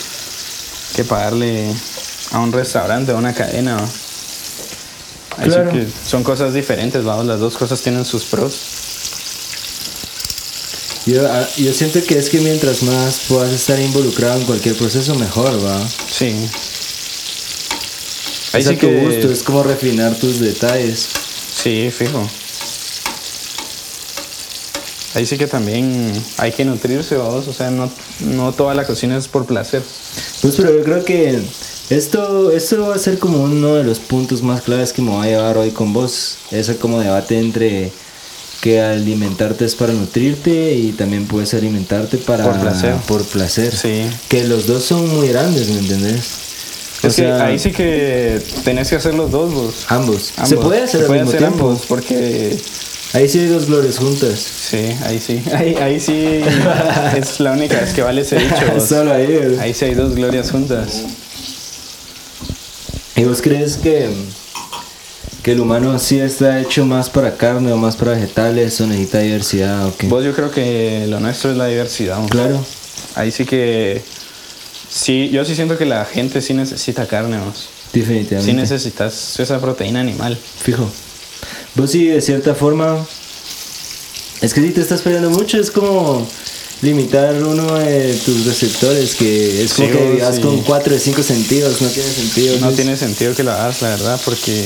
que pagarle a un restaurante, a una cadena. Claro. que son cosas diferentes, vamos, las dos cosas tienen sus pros. Yo, ah, yo siento que es que mientras más puedas estar involucrado en cualquier proceso, mejor, va. Sí. Ahí es a tu gusto, es como refinar tus detalles. Sí, fijo. Ahí sí que también hay que nutrirse, vamos. O sea, no, no toda la cocina es por placer. Pues pero yo creo que esto, esto va a ser como uno de los puntos más claves que me voy a llevar hoy con vos. Ese como debate entre que alimentarte es para nutrirte y también puedes alimentarte para Por placer. por placer. Sí. Que los dos son muy grandes, ¿me entendés? O Es que sea, ahí sí que tenés que hacer los dos, vos. ambos. Ambos. Se puede hacer Se al puede mismo hacer tiempo. ambos, porque Ahí sí hay dos glorias juntas. Sí, ahí sí. (laughs) Ahí, ahí sí es la única vez que vale ese dicho. (laughs) Solo ahí. Ahí sí hay dos glorias juntas. ¿Y vos crees que, que el humano sí está hecho más para carne o más para vegetales o necesita diversidad o qué? Vos yo creo que lo nuestro es la diversidad. vos. Claro. Ahí sí que... Sí, yo sí siento que la gente sí necesita carne. Sí Definitivamente. necesitas esa proteína animal. Fijo. Vos sí, de cierta forma. Es que si te estás peleando mucho, es como limitar uno de tus receptores, que es como Sí, que vivas sí. con cuatro de cinco sentidos, no tiene sentido. No pues. tiene sentido que lo hagas, la verdad, porque...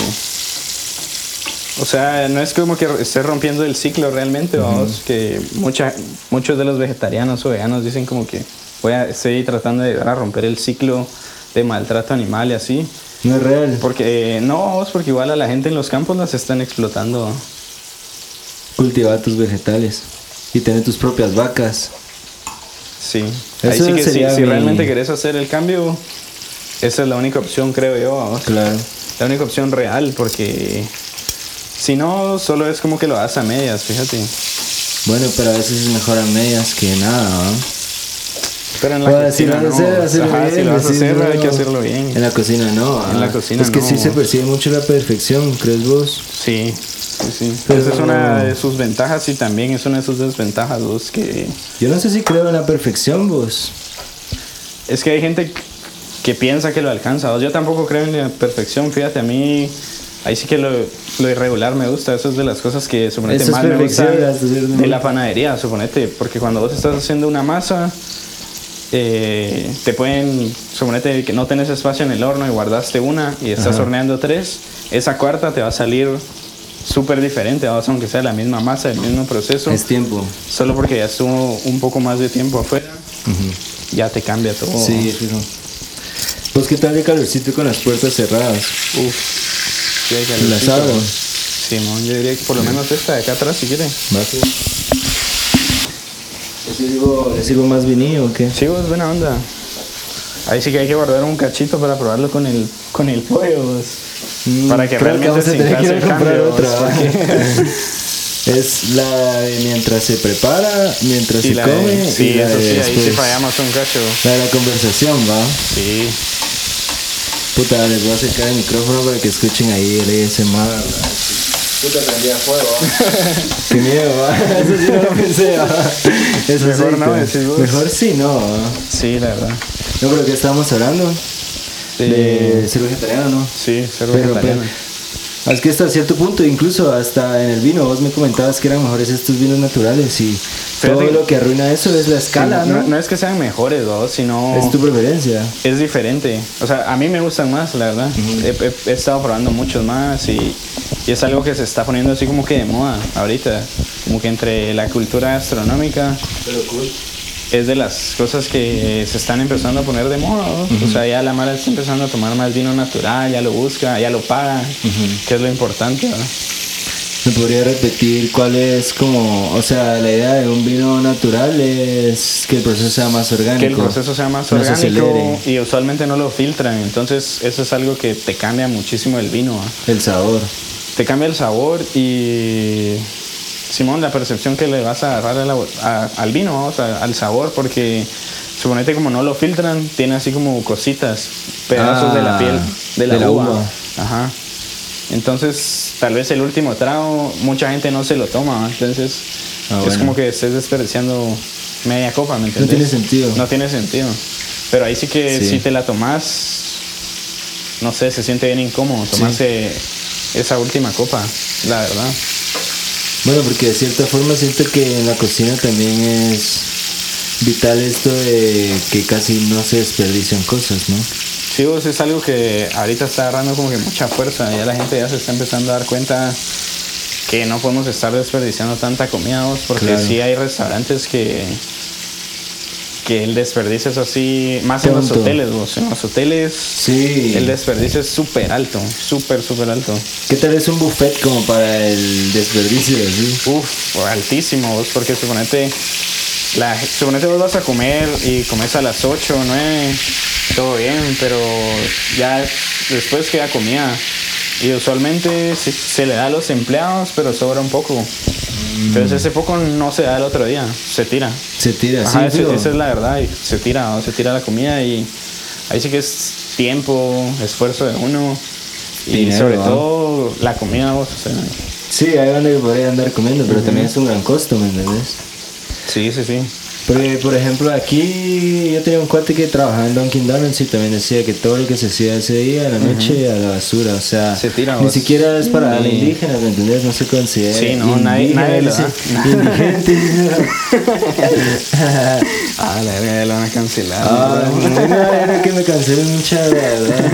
O sea, no es como que estés rompiendo el ciclo realmente, vamos, que mucha, muchos de los vegetarianos o veganos dicen como que voy a, estoy tratando de llegar a romper el ciclo de maltrato animal y así. No es real. Porque, eh, no, porque igual a la gente en los campos las están explotando. Cultivar tus vegetales y tener tus propias vacas. Sí. Ahí Eso sí que si, realmente querés hacer el cambio, esa es la única opción, creo yo, vamos. Claro. La única opción real, porque si no, solo es como que lo hagas a medias, fíjate. Bueno, pero a veces es mejor a medias que nada, ¿va? Pero en la Bueno, si cocina lo no. hacer, hacerlo Ajá, bien, si lo vas a hacer, no. hay que hacerlo bien. En la cocina no. En la ah. cocina Es que sí no. se percibe mucho la perfección, ¿crees vos? Sí, sí, sí. Pero- Esa es una de sus ventajas y también es una de sus desventajas, vos, que Yo no sé si creo en la perfección, vos. es que hay gente que piensa que lo alcanza. vos. Yo tampoco creo en la perfección, fíjate, a mí ahí sí que lo, lo irregular me gusta. Eso es de las cosas que suponete más me gusta de la panadería, suponete, porque cuando vos estás haciendo una masa, eh, te pueden, suponete que no tenés espacio en el horno y guardaste una y estás Ajá. horneando tres, esa cuarta te va a salir súper diferente, vos, aunque sea la misma masa, el mismo proceso, Es tiempo. solo porque ya estuvo un poco más de tiempo afuera, ya te cambia todo. Sí, fijo. Pues qué tal de calorcito con las puertas cerradas. Uf, El calorcito. asado. Simón, yo diría que por lo menos esta de acá atrás, si quiere. ¿Va? ¿Le sirvo, ¿Le sirvo más vinillo o qué? Sí, vos, buena onda. Ahí sí que hay que guardar un cachito para probarlo con el, con el pollo, vos. Mm, Para que realmente vamos a tener que ir a comprar cambio, otra. (laughs) es la de mientras se prepara, mientras Y se la de- come. sí, y la eso de sí, ahí sí fallamos un cacho. La de la conversación, va. Sí. Puta, les voy a acercar el micrófono para que escuchen ahí el ASMR. Puta, prendía fuego. (laughs) Qué miedo, ¿va? (laughs) Eso sí no lo pensé, ¿va? (laughs) Eso Mejor no, decís vos. Mejor sí, no. Sí, la verdad. No, pero ¿qué estábamos hablando? De ser vegetariano, ¿no? Sí, vegetariano. pero, es que hasta cierto punto, incluso hasta en el vino, vos me comentabas que eran mejores estos vinos naturales y todo Fíjate- lo que arruina eso es la escala, Sí, ¿no? no, es que sean mejores, ¿no? sino Es tu preferencia. es diferente. O sea, a mí me gustan más, la verdad. he, he- he estado probando muchos más y, y es algo que se está poniendo así como que de moda ahorita. Como que entre la cultura gastronómica Pero cool. Es de las cosas que se están empezando a poner de moda. ¿no? O sea, ya la mala está empezando a tomar más vino natural, ya lo busca, ya lo paga, que es lo importante. ¿no? ¿Me podría repetir cuál es como, o sea, la idea de un vino natural es que el proceso sea más orgánico? Que el proceso sea más orgánico y usualmente no lo filtran. Entonces, eso es algo que te cambia muchísimo el vino. ¿no? El sabor. te cambia el sabor y Simón la percepción que le vas a agarrar a la- a- al vino vamos a- al sabor porque suponete como no lo filtran tiene así como cositas pedazos de la Ah, piel de la, de la uva. ajá entonces tal vez el último trago mucha gente no se lo toma entonces Ah, es bueno. como que estés desperdiciando media copa ¿me entiendes? tiene sentido. no tiene sentido pero ahí sí que Sí. si te la tomas no sé, se siente bien incómodo tomarse esa última copa, la verdad. Bueno, porque de cierta forma siento que en la cocina también es vital esto de que casi no se desperdician cosas, ¿no? Sí, vos, es algo que ahorita está agarrando como que mucha fuerza, ya la gente ya se está empezando a dar cuenta que no podemos estar desperdiciando tanta comida, vos, porque Claro. sí hay restaurantes que que el desperdicio es así, más en los hoteles, vos, en los hoteles Sí. el desperdicio es súper alto, súper, súper alto. ¿Qué tal es un buffet como para el desperdicio? ¿sí? Uf, altísimo, vos, porque suponete, la, suponete vos vas a comer y comes a las 8 o 9, todo bien, pero ya después queda comida. Y usualmente se, se le da a los empleados, pero sobra un poco. Entonces ese poco no se da el otro día, se tira. Se tira, Ajá, sí. ese- esa es la verdad, se tira, se tira la comida y ahí sí que es tiempo, esfuerzo de uno y Dinero, sobre todo la comida, vos, o sea, Sí, hay donde podría andar comiendo, pero también es un gran costo, ¿me entiendes? sí, sí, sí. Porque, por ejemplo, aquí yo tenía un cuate que trabajaba en Dunkin' Donuts y también decía que todo lo que se hacía ese día, en la noche, a la basura. O sea, Se tira, ni siquiera es para Mm. indígenas, ¿me entendés? No se considera. Sí, no, nadie- nadie lo da. Indigente. (laughs) Ah, la verga, lo van a cancelar. ah, ¿no? no, que me cancelen mucha, verdad.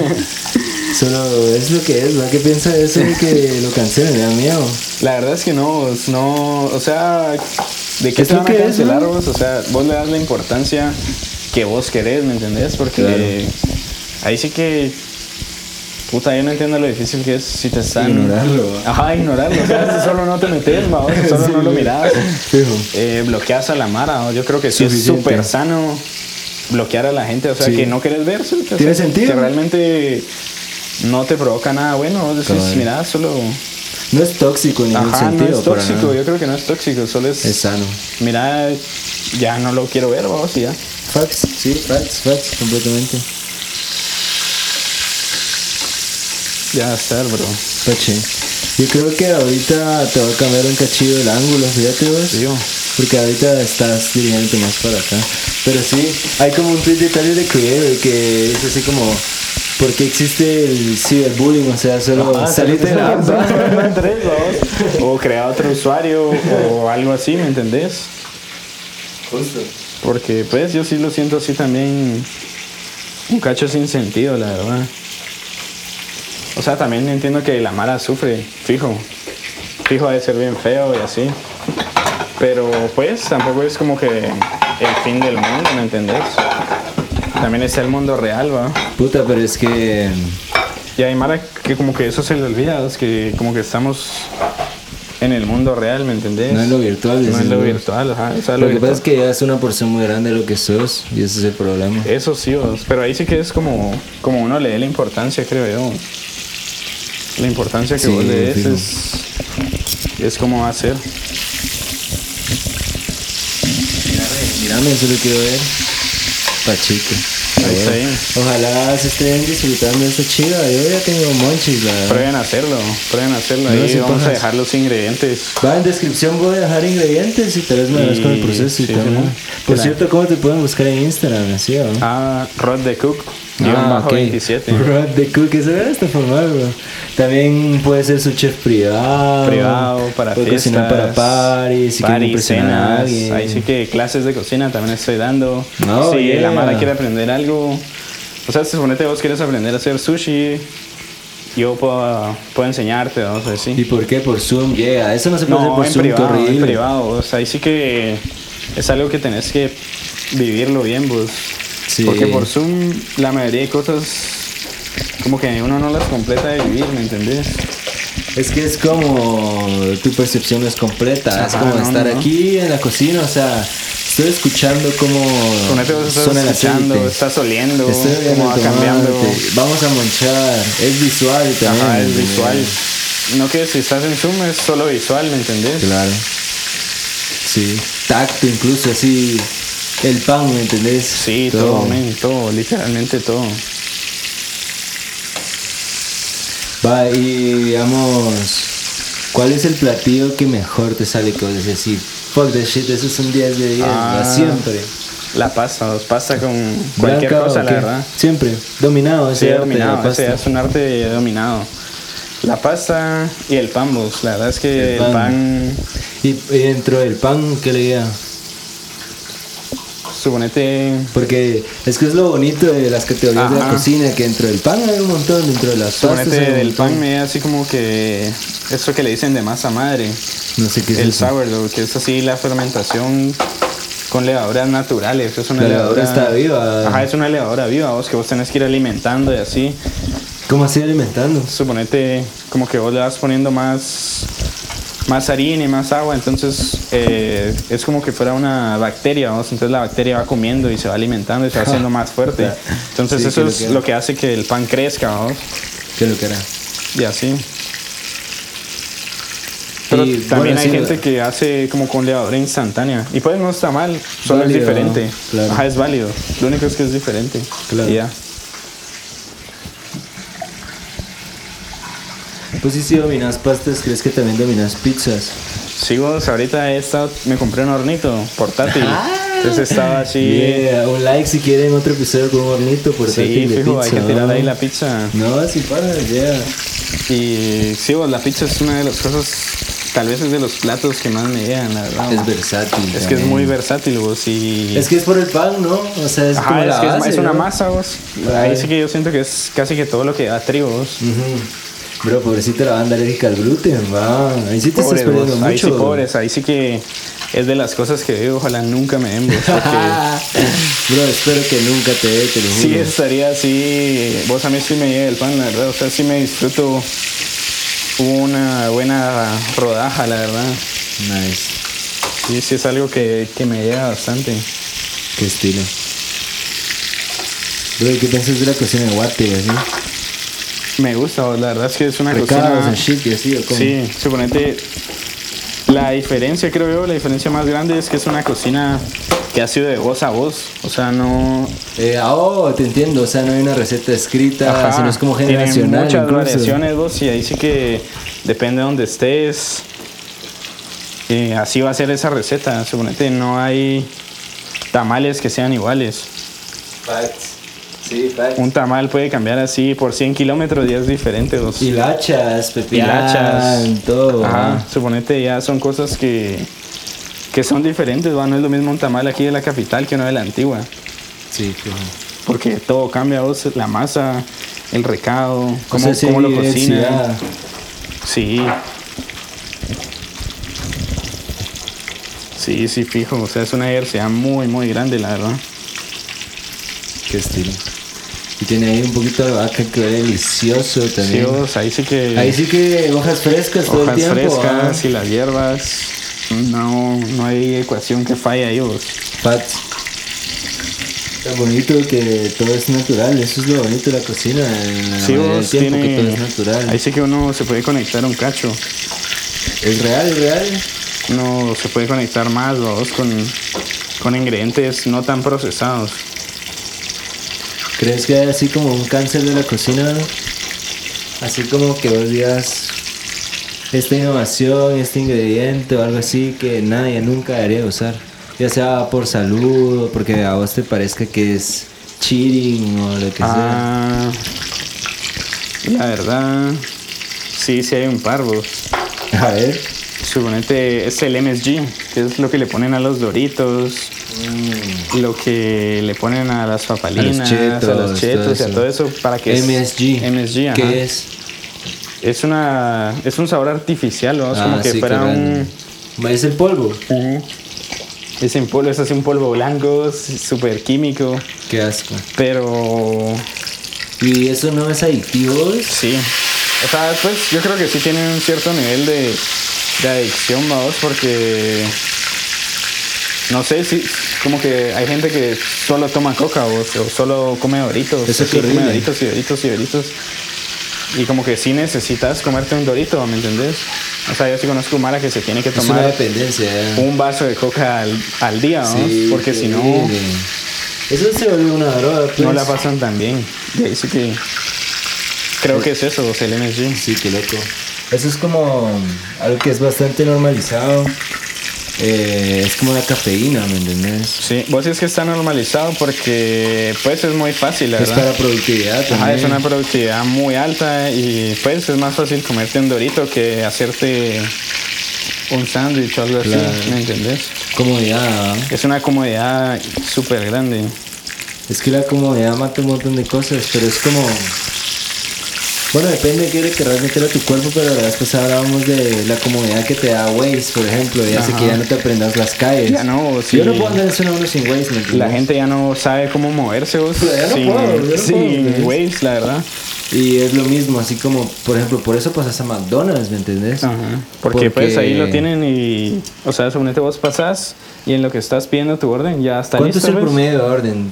Solo es lo que es, ¿verdad? ¿Qué piensa de eso de que lo cancelen? Da miedo. La verdad es que no, no, o sea, ¿de qué Es te van a que es, cancelar ¿no? vos? O sea, vos le das la importancia que vos querés, ¿me entendés? Porque Claro. ahí sí que, puta, yo no entiendo lo difícil que es si te están... Ignorarlo, ¿va? Ajá, ignorarlo, o sea, solo no te metes, ¿va? Solo Sí, no lo. Fijo. Eh, bloqueas a la mara, ¿no? yo creo que sí es súper sano bloquear a la gente, o sea, Sí. que no querés ver, ¿sí? O sea, Tiene sentido. Que realmente no te provoca nada bueno, vos decís, mira, solo... No es tóxico en ningún Ajá, sentido. no es tóxico, yo creo que no es tóxico, solo es, Es sano. mira, ya no lo quiero ver, vamos, y ya. facts, sí, facts, facts, completamente. Ya está, bro. Pache. Yo creo que ahorita te va a cambiar un cachillo el ángulo, fíjate vos. Digo, Porque ahorita estás dirigiéndote más para acá. Pero sí, hay como un tweet de Tyler de Creator que es así como. ¿Por qué existe el ciberbullying? O sea, solo Ah, salirte de la app. O crear otro usuario o algo así, ¿me entendés? Justo. Porque pues yo sí lo siento así también un cacho sin sentido, la verdad. O sea, también entiendo que la Mara sufre, fijo. Fijo ha de ser bien feo y así. Pero pues tampoco es como que el fin del mundo, ¿me entendés? También está el mundo real, ¿va? Puta, pero es que. Y hay Mara que como que eso se le olvida, es que como que estamos en el mundo real, ¿me entendés? No en lo virtual, No en decís lo virtual, ajá. O sea, Lo que virtual- pasa es que ya es una porción muy grande de lo que sos y ese es el problema. Eso sí, vos, pero ahí sí que es como, como uno le dé la importancia, creo yo. La importancia que Sí, vos le des es, es como va a ser. Mírame, eso lo quiero ver. Pacheco. Ahí. Ojalá se estén disfrutando esta chiva. Yo ya tengo monchis, la verdad. Prueben hacerlo, prueben hacerlo. No, Ahí vamos a dejar los ingredientes. Va en descripción, voy a dejar ingredientes y tal vez me das Y- con el proceso y sí, todo. sí, ¿no? ¿no? Por cierto, ¿cómo te pueden buscar en Instagram? Así, ¿o? Ah, Rod the Cook, guion bajo ok. 27. Rod the Cook, eso está formal, bro. También puede ser su chef privado. Privado, para puede fiestas. cocinar para parties, si cenas. Ahí sí que clases de cocina también estoy dando. Oh, si yeah. la mala quiere aprender algo. O sea, si suponete vos quieres aprender a hacer sushi, yo puedo, puedo enseñarte, vamos a decir. ¿Y por qué? Por Zoom, yeah. Eso no se puede hacer No, por en Zoom, privado, en privado. O sea, ahí sí que es algo que tenés que vivirlo bien, vos. Sí. Porque por Zoom la mayoría de cosas como que uno no las completa de vivir, ¿me entendés? Es que es como tu percepción no es completa. es Ajá, como no, estar no. aquí en la cocina, o sea, estoy escuchando cómo suena el aceite. estás oliendo, Estoy cómo va tomate, cambiando. Vamos a monchar. Es visual también. Ajá, es ¿me visual. No que si estás en Zoom es solo visual, ¿me entendés? Claro. Sí. Tacto incluso, así. El pan, ¿me entendés? Sí, todo, todo, literalmente todo. Va, y digamos, ¿cuál es el platillo que mejor te sale que vos decís, fuck that shit, eso es un 10 de 10, Ah, siempre? La pasta, pasta con cualquier Blanca, cosa, ¿o la verdad. Siempre, dominado Sí, ese arte de la dominado, ese es un arte dominado. La pasta y el pan, vos, la verdad es que El el pan. Y, y dentro del pan, ¿qué le diga? Suponete, Porque es que es lo bonito de las categorías de la cocina, que dentro del pan hay un montón, dentro de las pastas suponete hay un del pan me da así como que eso que le dicen de masa madre, No sé qué es el eso. sourdough, que es así la fermentación con levaduras naturales. Es una La levadura está viva. Ajá, es una levadura viva, vos, que vos tenés que ir alimentando y así. ¿Cómo así alimentando? Suponete como que vos le vas poniendo más, más harina y más agua, entonces eh, es como que fuera una bacteria, vos. entonces la bacteria va comiendo y se va alimentando y se va haciendo más fuerte. (laughs) Entonces Sí, eso que es lo que- lo que hace que el pan crezca, vos, ¿Qué es lo que era? y así. Pero Y, también bueno, hay sí, gente que hace como con levadura instantánea. Y pues no está mal, solo Válido, es diferente. claro. Ajá, es válido. Lo único es que es diferente. Claro. Y ya. Pues sí, si dominas pastas, ¿crees que también dominas pizzas? Sí, vos, ahorita he estado, me compré un hornito portátil. Entonces estaba así. Yeah, un like si quieren otro episodio con un hornito Sí, portátil de fijo, pizza. hay que tirar ¿no? ahí la pizza. No, sí, para, ya. Y sí, vos, la pizza es una de las cosas, tal vez es de los platos que más me llegan, la verdad. Es versátil. Es que es también. muy versátil, vos, y... Es que es por el pan, ¿no? O sea, es como Ajá, la es que es- base, es, una ¿no? masa, vos. Ahí sí que yo siento que es casi que todo lo que da trigo, vos. Ujú. Bro, pobrecita la banda alérgica al gluten, va. Ahí sí te Pobres, estás perdiendo mucho. Ahí sí, pobres. Ahí sí que es de las cosas que digo, ojalá nunca me den, vos, porque... (laughs) Bro, espero que nunca te dé, te lo juro. Sí, estaría así. Vos a mí sí me llega el pan, la verdad. O sea, sí me disfruto una buena rodaja, la verdad. Nice. Sí, sí es algo que, que me llega bastante. Qué estilo. Bro, ¿y qué piensas de la cocina de Guate, así? Me gusta, la verdad es que es una Recados cocina. ¿o cómo? Sí, suponete. La diferencia, creo yo, la diferencia más grande es que es una cocina que ha sido de voz a voz. O sea, no. Eh, oh, te entiendo. O sea, no hay una receta escrita, Ajá, sino es como generacional. muchas incluso. variaciones, vos, y ahí sí que depende de donde estés. eh, así va a ser esa receta. Suponete, no hay tamales que sean iguales. Sí, facts. Un tamal puede cambiar así por 100 kilómetros y es diferente. Vos. Hilachas, pepilachas, todo. Ajá, suponete ya son cosas que, que son diferentes, ¿va? no es lo mismo un tamal aquí de la capital que uno de la antigua, Sí, fijo. porque todo cambia, vos, la masa, el recado, O cómo, sea, sí hay cómo lo cocinan. Sí. Sí, sí, fijo, o sea, es una diversidad muy, muy grande, la verdad. Qué estilo. Y tiene ahí un poquito de vaca que huele delicioso Sí, también. vos, ahí sí que... Ahí sí que hojas frescas todo hojas el tiempo. frescas ¿va? y las hierbas, no, no hay ecuación que falle ahí, vos. Facts. Tan bonito que todo es natural. Eso es lo bonito de la cocina. En Sí, vos, tiempo tiene- que todo es natural. Ahí sí que uno se puede conectar un cacho. Es real, es real. Uno se puede conectar más vos, con, con ingredientes no tan procesados. ¿Crees que hay así como un cáncer de la cocina? Así como que vos digas esta innovación, este ingrediente o algo así que nadie nunca debería usar. Ya sea por salud o porque a vos te parezca que es cheating o lo que Ah, la verdad, sí, sí hay un par, vos. sea. A ver. Suponete es el MSG, que es lo que le ponen a los doritos, lo que le ponen a las papalinas, a chetos, los chetos, todo y a todo eso para que es- MSG. MSG, ajá. ¿Qué es? Es una es un sabor artificial, ¿no? Es como Ah, que sí, fuera un. Es el polvo. es en polvo, es así un polvo blanco, súper químico, Qué asco. pero Y eso no es adictivo. sí. O sea, pues yo creo que sí tiene un cierto nivel de, de adicción, vamos, porque no sé si como que hay gente que solo toma coca o, o solo come doritos, Eso es así, come doritos y doritos y doritos. Y como que sí necesitas comerte un dorito, ¿me entendés? O sea, yo sí conozco Mara que se tiene que tomar dependencia. ¿eh? un vaso de coca al, al día, ¿no? Sí, Porque si no. Eso se vuelve una droga. Pues. no la pasan tan bien. Y ahí sí que creo que es eso, o sea, el MSG. Sí, qué loco. Eso es como algo que es bastante normalizado. Eh, es como la cafeína, ¿me entendés? Sí, vos es que está normalizado porque pues es muy fácil, la Es verdad. para productividad también. Ajá, es una productividad muy alta y pues es más fácil comerte un dorito que hacerte un sándwich o algo Claro. así, ¿me entendés? Comodidad. ¿ah? Es una comodidad súper grande. Es que la comodidad mata un montón de cosas, pero es como... Bueno, depende de qué le querrás meter a tu cuerpo, pero la vez pasada hablábamos de la comodidad que te da Waze, por ejemplo. Ya sé Ajá. que ya no te aprendas las calles. Ya no, sí. Yo no puedo andar en zona 1 sin Waze, ¿me entiendes? La gente ya no sabe cómo moverse vos Pero ya no sin, puedo, yo no sin puedo, ¿ves? Waze, la verdad. Y es lo mismo, así como, por ejemplo, por eso pasas a McDonald's, ¿me entendés? Ajá. Porque, pues ahí lo tienen y, o sea, suponete vos pasás y en lo que estás pidiendo tu orden ya está ¿Cuánto listo. es el ¿ves? promedio de orden?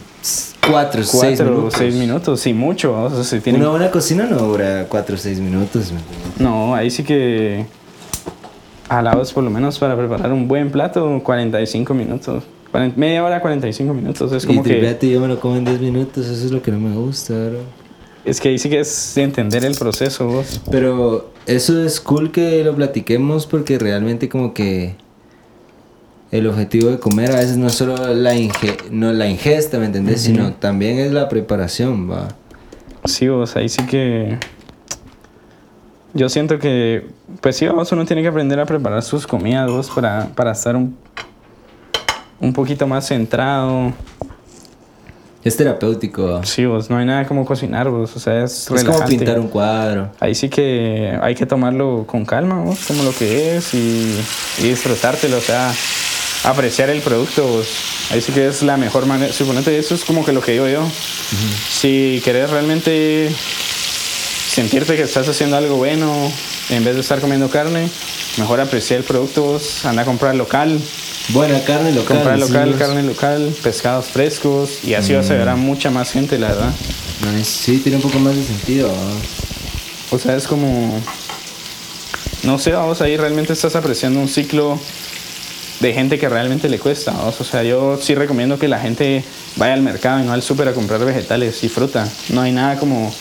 Cuatro, seis Cuatro minutos. seis minutos, sí, mucho. O sea, si tienen... Una buena cocina no dura cuatro o seis minutos. No, ahí sí que alados por lo menos para preparar un buen plato, 45 minutos. Media hora, 45 minutos. Es como y que... triplete yo me lo como en 10 minutos, eso es lo que no me gusta, bro. Es que ahí sí que es entender el proceso, vos. Pero eso es cool que lo platiquemos porque realmente como que el objetivo de comer a veces no es solo la, inge no, la ingesta, ¿me entendés? Sino también es la preparación, va. Sí, vos, ahí sí que... Yo siento que, pues sí, vos uno tiene que aprender a preparar sus comidas, vos, para, para estar un, un poquito más centrado. Es terapéutico. Sí, vos, no hay nada como cocinar, vos, o sea, es Es como pintar un cuadro. Ahí sí que hay que tomarlo con calma, vos, como lo que es y, y disfrutártelo, o sea, apreciar el producto, vos. Ahí sí que es la mejor manera. Suponete, eso es como que lo que digo yo. Si querés realmente sentirte que estás haciendo algo bueno, en vez de estar comiendo carne, mejor apreciar el producto, vos. anda a comprar local, Buena carne local. comprar local, carne local, pescados frescos y así vas a ver a mucha más gente, la verdad. Sí, tiene un poco más de sentido. O sea, es como. no sé, vamos ahí realmente estás apreciando un ciclo de gente que realmente le cuesta. O sea, yo sí recomiendo que la gente vaya al mercado y no al súper a comprar vegetales y fruta. No hay nada como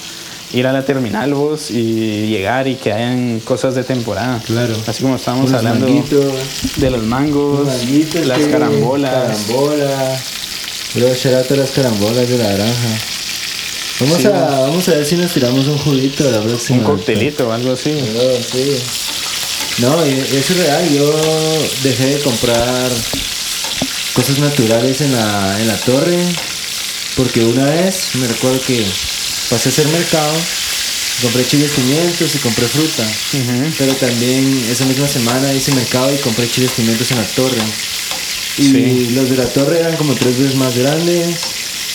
ir a la terminal vos y llegar y que hayan cosas de temporada. Claro. Así como estábamos hablando de los mangos, las carambolas. Carambola. Luego las carambolas de la granja. Vamos, Sí. a, vamos a ver si nos tiramos un juguito la próxima. Un coctelito o algo así. No, sí. No, es real. Yo dejé de comprar cosas naturales en la, en la torre. Porque una vez me recuerdo que pasé a hacer mercado, compré chiles pimientos y compré fruta. Pero también esa misma semana hice mercado y compré chiles pimientos en la torre. Y Sí. los de la torre eran como tres veces más grandes.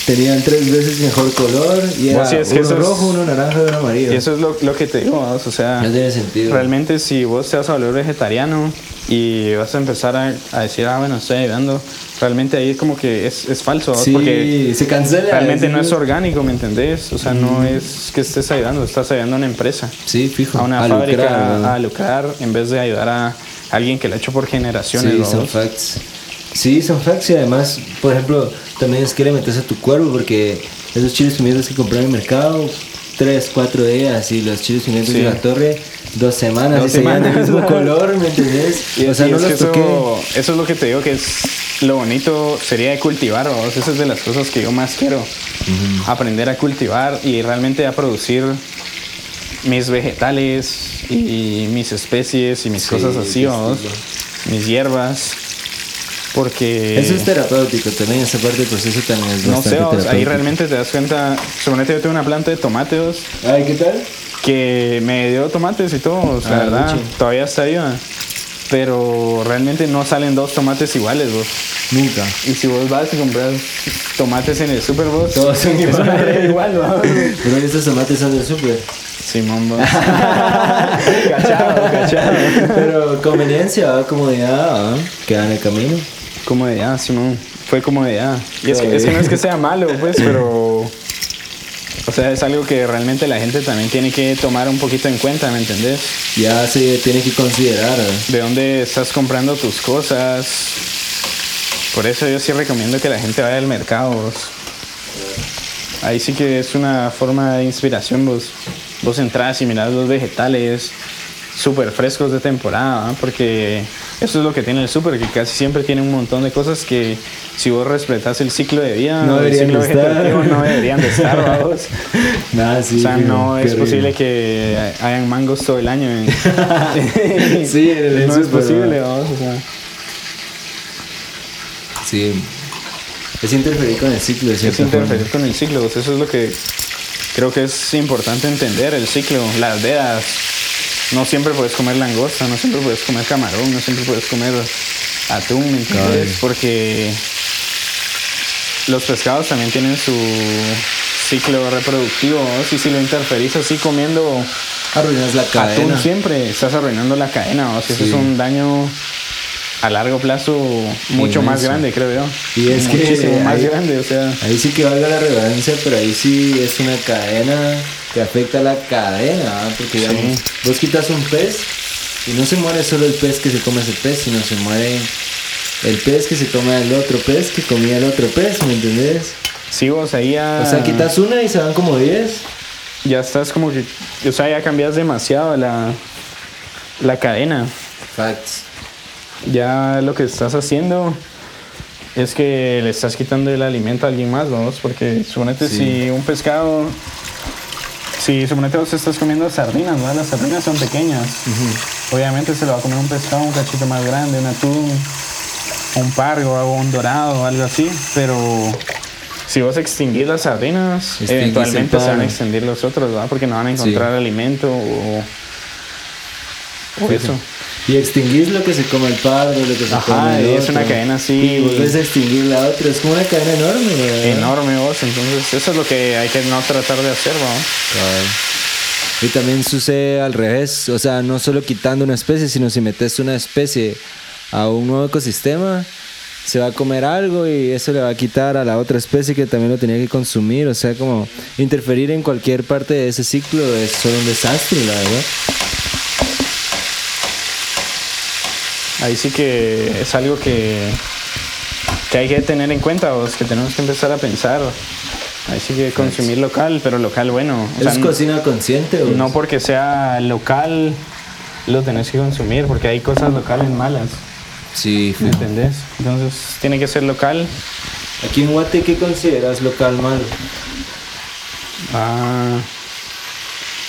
Tenían tres veces mejor color. Y era sí, es que uno eso es- rojo, uno naranja y uno amarillo. Y eso es lo, lo que te digo, ¿vamos? o sea, No tiene sentido. realmente si vos te vas a volver vegetariano y vas a empezar a, a decir, ah, bueno, estoy ayudando, realmente ahí como que es, es falso. Sí, porque se cancela. realmente sí. no es orgánico, ¿me entendés? O sea, no es que estés ayudando, estás ayudando a una empresa, Sí, fijo. a una a fábrica a lucrar en vez de ayudar a alguien que lo ha hecho por generaciones. Sí, son facts. Sí, son facts y además, por ejemplo, también es que le metes a tu cuerpo porque esos chiles pimientos que compré en el mercado, tres, cuatro días y los chiles pimientos Sí. de la torre, dos semanas Dos y seguían del semanas. mismo (laughs) color, ¿me entendés? Y, o sea, y no es los toqué. eso, eso es lo que te digo que es lo bonito sería de cultivar, ¿vamos? Esa es de las cosas que yo más quiero. Aprender a cultivar y realmente a producir mis vegetales y, mis especies y mis Sí, cosas así, sí. mis hierbas. Porque Eso es terapéutico también, esa parte del proceso también es no sé, ahí realmente te das cuenta. Suponete yo tengo una planta de tomates Ay, ¿qué tal? que me dio tomates y todo, Ah, la verdad, todavía está viva. Pero realmente no salen dos tomates iguales, vos. Nunca. Y si vos vas y compras tomates en el Super Bowl, Todos son (laughs) iguales. igual. Pero estos tomates son del súper. Simón, vos. (laughs) cachado, cachado. Pero conveniencia, comodidad, ¿va? queda en el camino. Comodidad, Simón. Fue comodidad. Y es que, es que no es que sea malo, pues, (laughs) pero. O sea, es algo que realmente la gente también tiene que tomar un poquito en cuenta, ¿me entendés? Ya se tiene que considerar. de dónde estás comprando tus cosas. Por eso yo sí recomiendo que la gente vaya al mercado. vos. Ahí sí que es una forma de inspiración. Vos, vos entras y mirás los vegetales súper frescos de temporada, porque eso es lo que tiene el súper, que casi siempre tiene un montón de cosas que si vos respetas el ciclo de vida, No el deberían ciclo de no deberían de estar. (laughs) ¿va, vos? Sí. o sea, no es horrible. posible que hayan mangos todo el año. en- (laughs) Sí, en el (laughs) no es posible, ¿va? vamos, o sea. Sí. Es interferir con el ciclo, Es cierta interferir forma. con el ciclo, eso es lo que creo que es importante entender, el ciclo, las vedas. No siempre puedes comer langosta, no siempre puedes comer camarón, no siempre puedes comer atún. Ay. Porque los pescados también tienen su ciclo reproductivo. Si, si lo interferís así comiendo Arruinas la cadena. atún siempre, estás arruinando la cadena. Si eso Sí. es un daño a largo plazo mucho más grande, creo yo. Y es que Muchísimo más ahí- grande, o sea... Ahí sí que valga la redundancia, pero ahí sí es una cadena que afecta a la cadena, porque digamos, vos quitas un pez y no se muere solo el pez que se come ese pez, sino se muere el pez que se come el otro pez que comía el otro pez, ¿me entendés? Sí, vos ahí ya... O sea, quitas una y se van como 10. Ya estás como que... O sea, ya cambias demasiado la, la cadena. Facts. Ya lo que estás haciendo es que le estás quitando el alimento a alguien más, vamos, porque suponete Sí. si un pescado... Si suponete vos estás comiendo sardinas, ¿no? Las sardinas son pequeñas. Obviamente se lo va a comer un pescado un cachito más grande, un atún, un pargo, un dorado, algo así. Pero si vos extinguís las sardinas, Extinguís eventualmente se van a extinguir los otros, ¿verdad? Porque no van a encontrar alimento o, o eso. Y extinguís lo que se come el pardo, lo que se Ajá, come el y es otro. una cadena así- Y volvés a extinguir la otra. Es como una cadena enorme, ¿verdad? Enorme vos, entonces eso es lo que hay que no tratar de hacer, ¿no? Cabal. Y también sucede al revés, o sea, no solo quitando una especie, sino si metes una especie a un nuevo ecosistema, se va a comer algo y eso le va a quitar a la otra especie que también lo tenía que consumir, o sea, como interferir en cualquier parte de ese ciclo es solo un desastre, la verdad. Ahí sí que es algo que, que hay que tener en cuenta, vos, que tenemos que empezar a pensar. Ahí sí que consumir local, pero local bueno. O sea, ¿Es cocina consciente? o no porque sea local lo tenés que consumir, porque hay cosas locales malas, Sí, ¿me entendés? Entonces tiene que ser local. Aquí en Guate, ¿qué consideras local mal? Ah,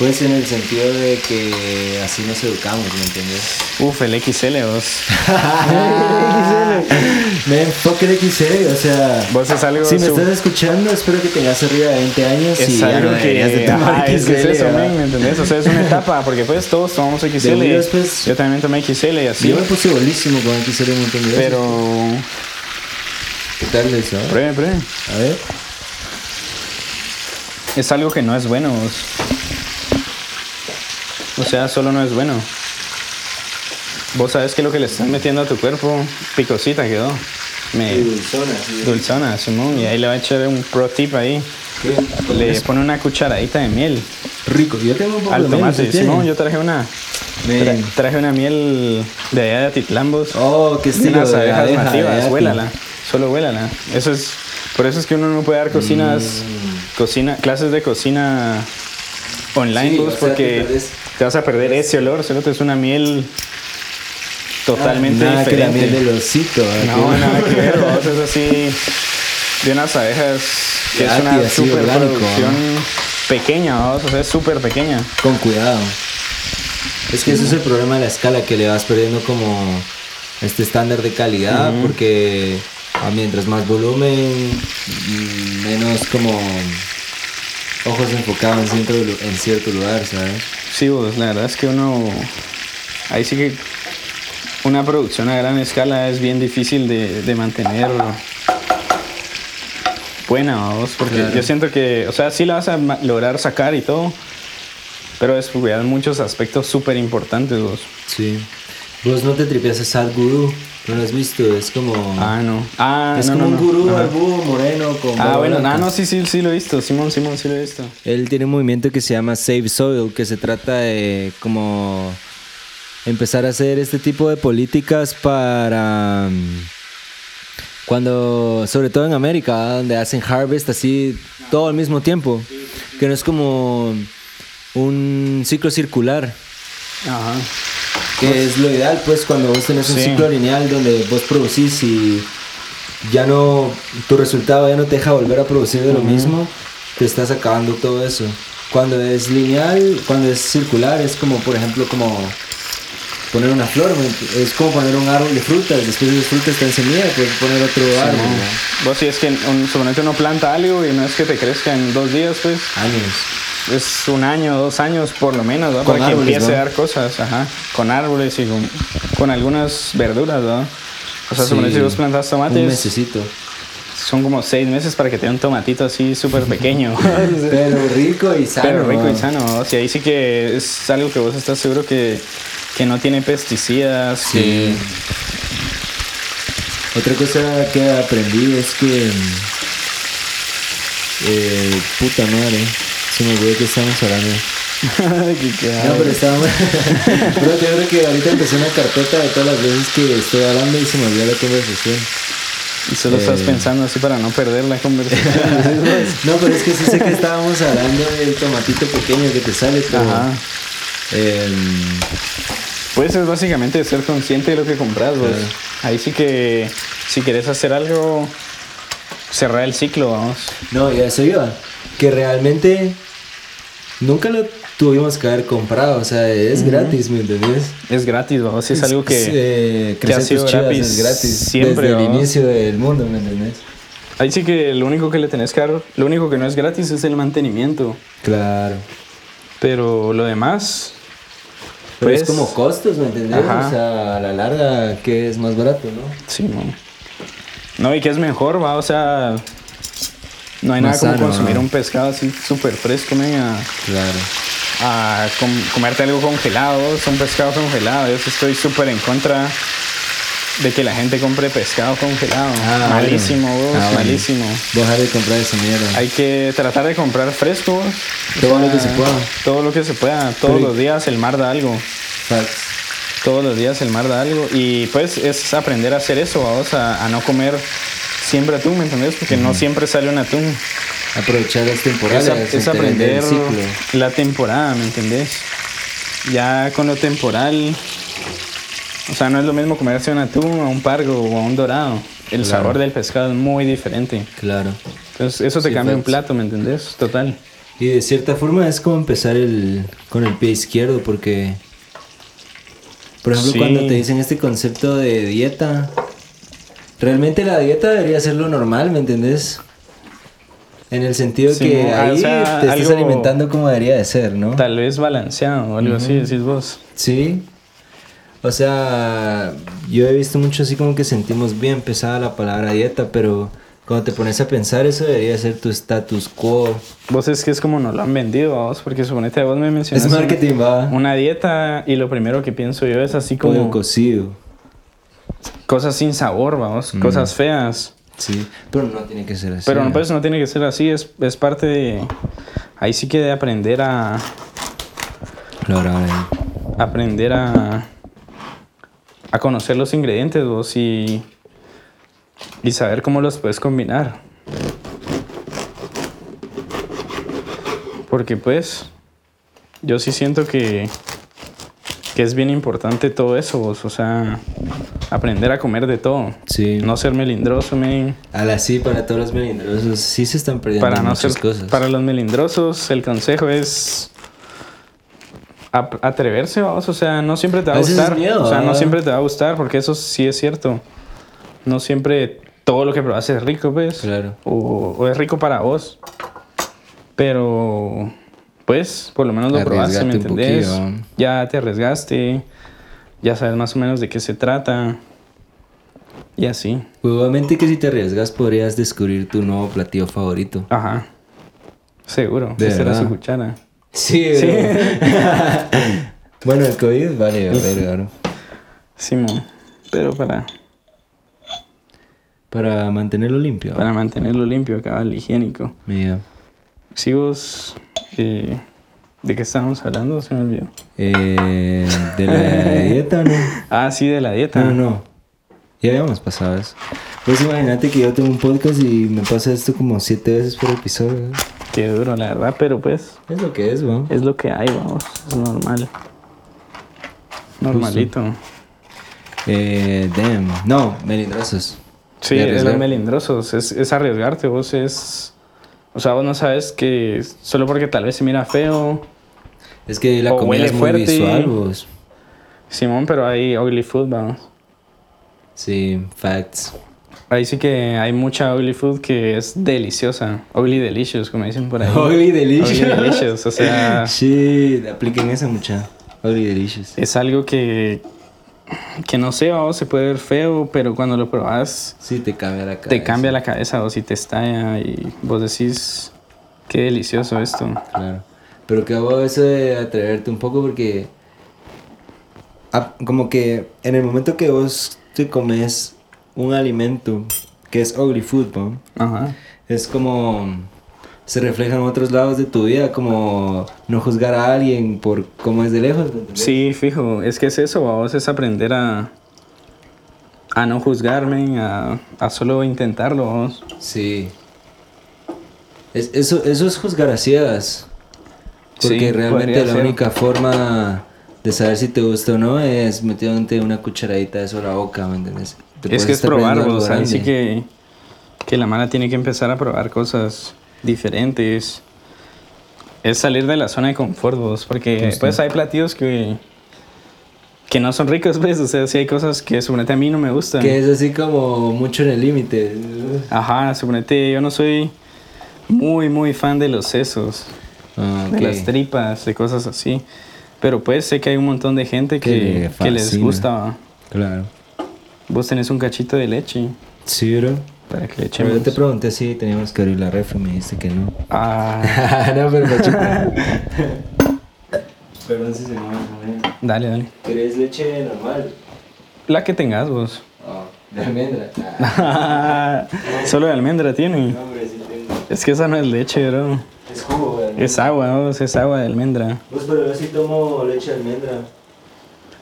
Pues en el sentido de que así nos educamos, ¿me entiendes? uf, el XL, vos. (laughs) Me enfoque el XL, o sea... Vos es algo Si me su- estás escuchando, espero que tengas arriba de 20 años y es ya algo no deberías de que, tomar ajá, es, XL, que es eso, men, ¿me entendés? O sea, es una etapa, porque pues todos tomamos XL. De después- Yo también tomé XL y así. Yo me puse bolísimo con XL un montón de veces. Pero, ¿Qué tal eso? eh? pruebe, pruebe. A ver. Es algo que no es bueno. vos. O sea, solo no es bueno. Vos sabes que lo que le estás metiendo a tu cuerpo, picosita quedó. Me, dulzona, sí. dulzona, Simón. Y ahí le va a echar un pro tip ahí. Qué Le pone una cucharadita de miel rico. Yo tengo un poco al tomate. Simón, yo traje una. Tra- traje una miel de allá de Atitlambos. Oh, qué estilo unas abejas abeja, nativas. Huélala. Solo huélala. Eso es. Por eso es que uno no puede dar cocinas. Mm. Cocina, clases de cocina online, Sí, vos, o sea, porque te te vas a perder ese olor. Solo es una miel totalmente Ah, Nada que diferente. la miel del osito. ¿eh? No, nada que ver, vos, es así de unas abejas que es una super orgánico, producción pequeña, vos, o sea, es súper pequeña. Con cuidado. Es que ese es el problema de la escala, que le vas perdiendo como este estándar de calidad, porque ah, mientras más volumen, menos como ojos enfocados en cierto, lu- en cierto lugar, ¿sabes? Sí, vos, la verdad es que uno, ahí sí que una producción a gran escala es bien difícil de, de mantener buena, vos, porque Claro. yo siento que, o sea, sí la vas a lograr sacar y todo, pero es cuidar muchos aspectos súper importantes, vos. Sí. Vos no te tripeas a Sad Guru, no lo has visto, es como... Ah, no. Ah, es no, como no, un gurú barbudo, moreno, con Ah, bueno, ah, no, sí, sí, sí lo he visto. Simón, Simón, sí lo he visto. Él tiene un movimiento que se llama Save Soil, que se trata de como empezar a hacer este tipo de políticas para mm, cuando, sobre todo en América, donde hacen harvest así todo al mismo tiempo, que no es como un ciclo circular, Ajá. Que es lo ideal, pues cuando vos tenés un Sí. ciclo lineal donde vos producís y ya no, tu resultado ya no te deja volver a producir de lo mismo, te estás acabando todo eso. Cuando es lineal, cuando es circular, es como, por ejemplo, como poner una flor, ¿me- es como poner un árbol de frutas, después de las frutas está en semilla, puedes poner otro árbol, ¿no? Vos si es que un, suponete uno planta algo y no es que te crezca en dos días, pues Años. Es un año, dos años por lo menos, ¿no? Para que árboles, empiece ¿no? a dar cosas, ajá. Con árboles y con, con algunas verduras, ¿no? O sea, Sí. si vos plantas Un tomates, mesecito. son como seis meses para que te dé un tomatito así súper pequeño. (laughs) Pero rico y sano. Pero rico y ¿no? sano, o sea, ahí sí que es algo que vos estás seguro que, que no tiene pesticidas, Sí. Otra cosa que aprendí es que. mm, Eh, puta madre. Se me olvidó que estamos hablando. (laughs) No, pero estábamos. Bro, yo creo que ahorita empecé una carpeta de todas las veces que estoy hablando y se me olvidó la conversación. Y solo estás Eh. pensando así para no perder la conversación. (laughs) No, pero es que sí sé que estábamos hablando del tomatito pequeño que te sale, pero. Ajá. em, Pues es básicamente ser consciente de lo que compras. Claro. Ahí sí que si quieres hacer algo, cerrar el ciclo, vamos. no, y a eso iba. Que realmente nunca lo tuvimos que haber comprado. O sea, es gratis, ¿me entendés? Es gratis, vamos. Si es algo que... eh, que ha sido gratis es gratis. siempre, Desde el ¿no? inicio del mundo, ¿me entendés? Ahí sí que lo único que le tenés que dar, lo único que no es gratis es el mantenimiento. Claro. Pero lo demás... Pero es Pues- como costos, ¿me entendés? Ajá. O sea, a la larga, que es más barato, no? Sí, no. No, y que es mejor, va, o sea... No hay nada como consumir ¿no? un pescado así súper fresco, a, Claro. a com- comerte algo congelado, un pescado congelado. Yo estoy súper en contra de que la gente compre pescado congelado. Ah, malísimo, bueno. vos, Ah, bueno. malísimo. Dejar de comprar esa mierda. Hay que tratar de comprar fresco. vos. O Todo lo que se pueda. Todo lo que se pueda. Todos Pero- los días el mar da algo. Facts. Todos los días el mar da algo. Y pues es aprender a hacer eso, vamos a, a no comer siempre atún, ¿me entendés? Porque no siempre sale un atún. Aprovechar las temporadas. Es, a- es aprender el ciclo. la temporada, ¿me entendés? Ya con lo temporal, o sea, no es lo mismo comerse un atún o un pargo o un dorado. El Claro. sabor del pescado es muy diferente. Claro. Entonces, eso te Sí, cambia un plato, ¿me entendés? Total. Y de cierta forma es como empezar el, con el pie izquierdo porque, por ejemplo, Sí. cuando te dicen este concepto de dieta, realmente la dieta debería ser lo normal, ¿me entendés? En el sentido Sí, que ah, o ahí sea, te estás alimentando como debería de ser, ¿no? Tal vez balanceado o algo así, decís vos. Sí. O sea, yo he visto mucho así como que sentimos bien pesada la palabra dieta, pero cuando te pones a pensar eso debería ser tu status quo. Vos es que es como nos lo han vendido a vos, porque suponete vos me mencionas Es marketing, va. una dieta y lo primero que pienso yo es así Pollo como cocido. Cosas sin sabor, vamos, cosas feas. Sí, pero no tiene que ser así. Pero no, pues no tiene que ser así, es, es parte de... Ahí sí que de aprender a... Claro. Aprender a... A conocer los ingredientes vos y... Y saber cómo los puedes combinar. Porque pues... Yo sí siento que... Que es bien importante todo eso vos, o sea... Aprender a comer de todo. Sí. No ser melindroso, men. A la sí, para todos los melindrosos, sí se están perdiendo para no muchas ser cosas. para los melindrosos el consejo es atreverse vamos o sea no siempre te va A a gustar miedo, o sea no siempre te va a gustar porque eso sí es cierto no siempre todo lo que pruebas es rico pues Claro. o, o es rico para vos pero pues por lo menos lo probaste me entendés ya te arriesgaste ya sabes más o menos de qué se trata y así obviamente que si te arriesgas podrías descubrir tu nuevo platillo favorito. ajá seguro De esa era su cuchara Sí, Sí. (laughs) bueno, el COVID vale, vale, claro. Simón, pero para, Para mantenerlo limpio. para mantenerlo limpio, cabal, higiénico. Mira. Si vos, eh, ¿de qué estábamos hablando? Se me olvidó. Eh, ¿De la (laughs) dieta no? Ah, sí, de la dieta. No, no. Ya habíamos pasado eso. Pues imagínate que yo tengo un podcast y me pasa esto como siete veces por episodio. Qué duro, la verdad, pero pues Es lo que es, ¿no? es lo que hay, vamos, es normal. Normalito. Eh, damn. No, melindrosos. Sí, es los melindrosos, es, es arriesgarte, vos es... O sea, vos no sabes que solo porque tal vez se mira feo, Es que la comida es muy fuerte. visual, vos. Simón, pero hay ugly food, vamos. Sí, facts. Ahí sí que hay mucha ugly food que es deliciosa. Ugly delicious, como dicen por ahí. Ugly delicious. Ugly delicious, o sea, (laughs) Sí, apliquen esa mucha. Ugly delicious. es algo que, que no sé, vamos, se puede ver feo, pero cuando lo probas Sí, te cambia la cabeza. te cambia la cabeza o si te estalla y vos decís, qué delicioso esto. Claro. Pero que hago eso de atreverte un poco porque. ah, como que en el momento que vos te comes un alimento que es ugly food, ¿no? Ajá. es como. Se refleja en otros lados de tu vida, como no juzgar a alguien por cómo es de lejos. Sí, fijo, es que es eso, vos es aprender a, a no juzgarme, a, a solo intentarlo, vamos. Sí. Es- eso, eso es juzgar a ciegas. Porque Sí, realmente la ser. única forma de saber si te gusta o no es metiéndote una cucharadita de eso a la boca, ¿me entiendes? Te Es que es probar, vos, ahí sí grande. que, que la mala tiene que empezar a probar cosas diferentes. Es salir de la zona de confort, vos, porque Justo. pues hay platillos que, que no son ricos, pues, o sea, sí hay cosas que suponete a mí no me gustan. Que es así como mucho en el límite. Ajá, suponete, yo no soy muy, muy fan de los sesos, Ah, de ok. las tripas, de cosas así. Pero pues sé que hay un montón de gente Que que, le que les gusta. Claro. Vos tenés un cachito de leche Sí, bro. Para que le Pero echemos. yo te pregunté si teníamos que abrir la refri y me dijiste que no. Ah, (laughs) no, pero me. (laughs) Perdón si se me va a comer. dale, dale. ¿Querés leche normal? La que tengas vos. Oh, de almendra. Ah, (laughs) Solo de almendra tiene. no, hombre, sí tengo. Es que esa no es leche, bro. Es jugo, de almendra. Es agua, vos, es agua de almendra. Pues, pero yo sí tomo leche de almendra.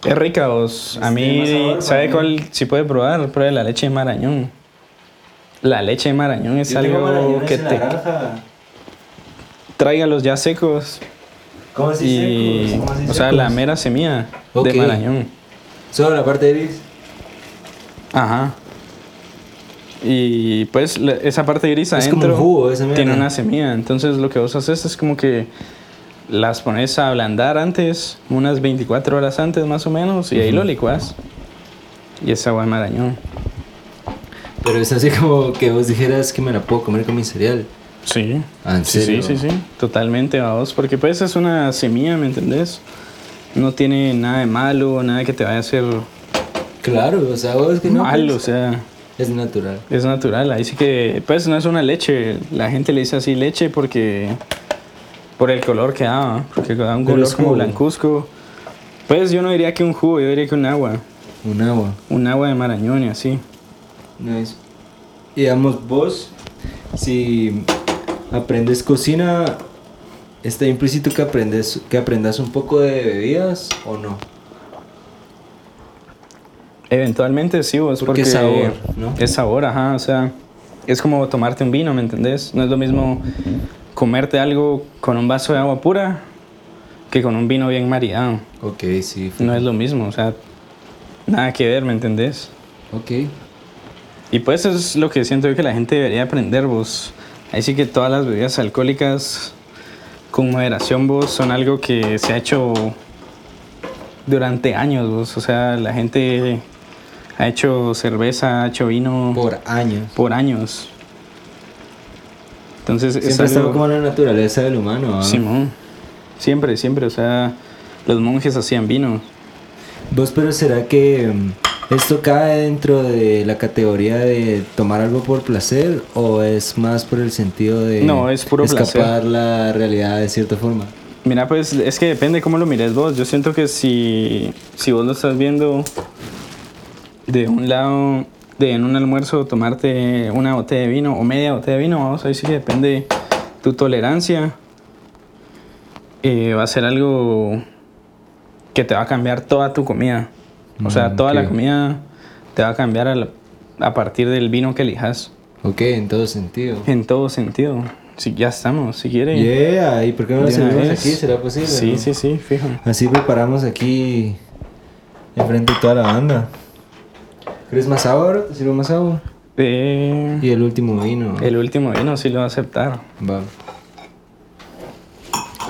Es rica, vos. A mí, ¿sabe cuál? Si puede probar, pruebe la leche de marañón. La leche de marañón es Yo tengo algo marañones que en te naranja. tráigalos ya secos. ¿Cómo así Y, secos? ¿Cómo así o sea, secos? la mera semilla Ok. de marañón. Solo la parte gris. Ajá. Y pues la- esa parte gris Es como adentro un jugo, esa mierda. tiene una semilla. Entonces lo que vos haces es como que las pones a ablandar antes, unas 24 horas antes más o menos, y ahí lo licuas. Y es agua de marañón. Pero es así como que vos dijeras que me la puedo comer con mi cereal. Sí. Ah, ¿en sí, serio? sí, sí, sí. Totalmente, vamos. Porque pues es una semilla, ¿me entendés? No tiene nada de malo, nada que te vaya a hacer Claro, o sea, vos que no. mal, o pues, sea, Es natural. es natural. Ahí sí que, pues no es una leche. La gente le dice así leche porque, por el color que da, porque da un color como blancuzco. Pues yo no diría que un jugo, yo diría que un agua. Un agua. Un agua de marañón y así. Nice. Y digamos, vos, si aprendes cocina, está implícito que aprendes que aprendas un poco de bebidas o no. Eventualmente sí, vos, Porque porque, es sabor, ¿no? Es sabor, ajá, o sea, es como tomarte un vino, ¿me entendés? No es lo mismo comerte algo con un vaso de agua pura que con un vino bien maridado. Ok, sí. No es lo mismo, o sea, nada que ver, ¿me entendés? Ok. Y pues eso es lo que siento yo que la gente debería aprender, vos. Ahí sí que todas las bebidas alcohólicas con moderación, vos, son algo que se ha hecho durante años, vos. O sea, la gente ha hecho cerveza, ha hecho vino Por años. por años. Entonces es Siempre ha estado algo... como la naturaleza del humano. ¿ah? Simón. Siempre, siempre. O sea, los monjes hacían vino. ¿Vos pero será que mm, esto cae dentro de la categoría de tomar algo por placer o es más por el sentido de No, es puro escapar placer. la realidad de cierta forma? Mira, pues es que depende cómo lo mires vos. Yo siento que si, si vos lo estás viendo de un lado, de en un almuerzo, tomarte una botella de vino o media botella de vino, vamos, ahí sí que depende tu tolerancia. Eh, va a ser algo que te va a cambiar toda tu comida. O sea, Mm, toda la comida te va a cambiar a, la- a partir del vino que elijas. Ok, en todo sentido. En todo sentido. Si ya estamos, si quiere. Yeah, ¿y por qué no lo servimos aquí? ¿Será posible? Sí, no? sí, sí, fijo. Así preparamos aquí enfrente de toda la banda. ¿Quieres más agua? ¿Te sirvo más agua? Eh, Y el último vino. el último vino sí lo va a aceptar. Va.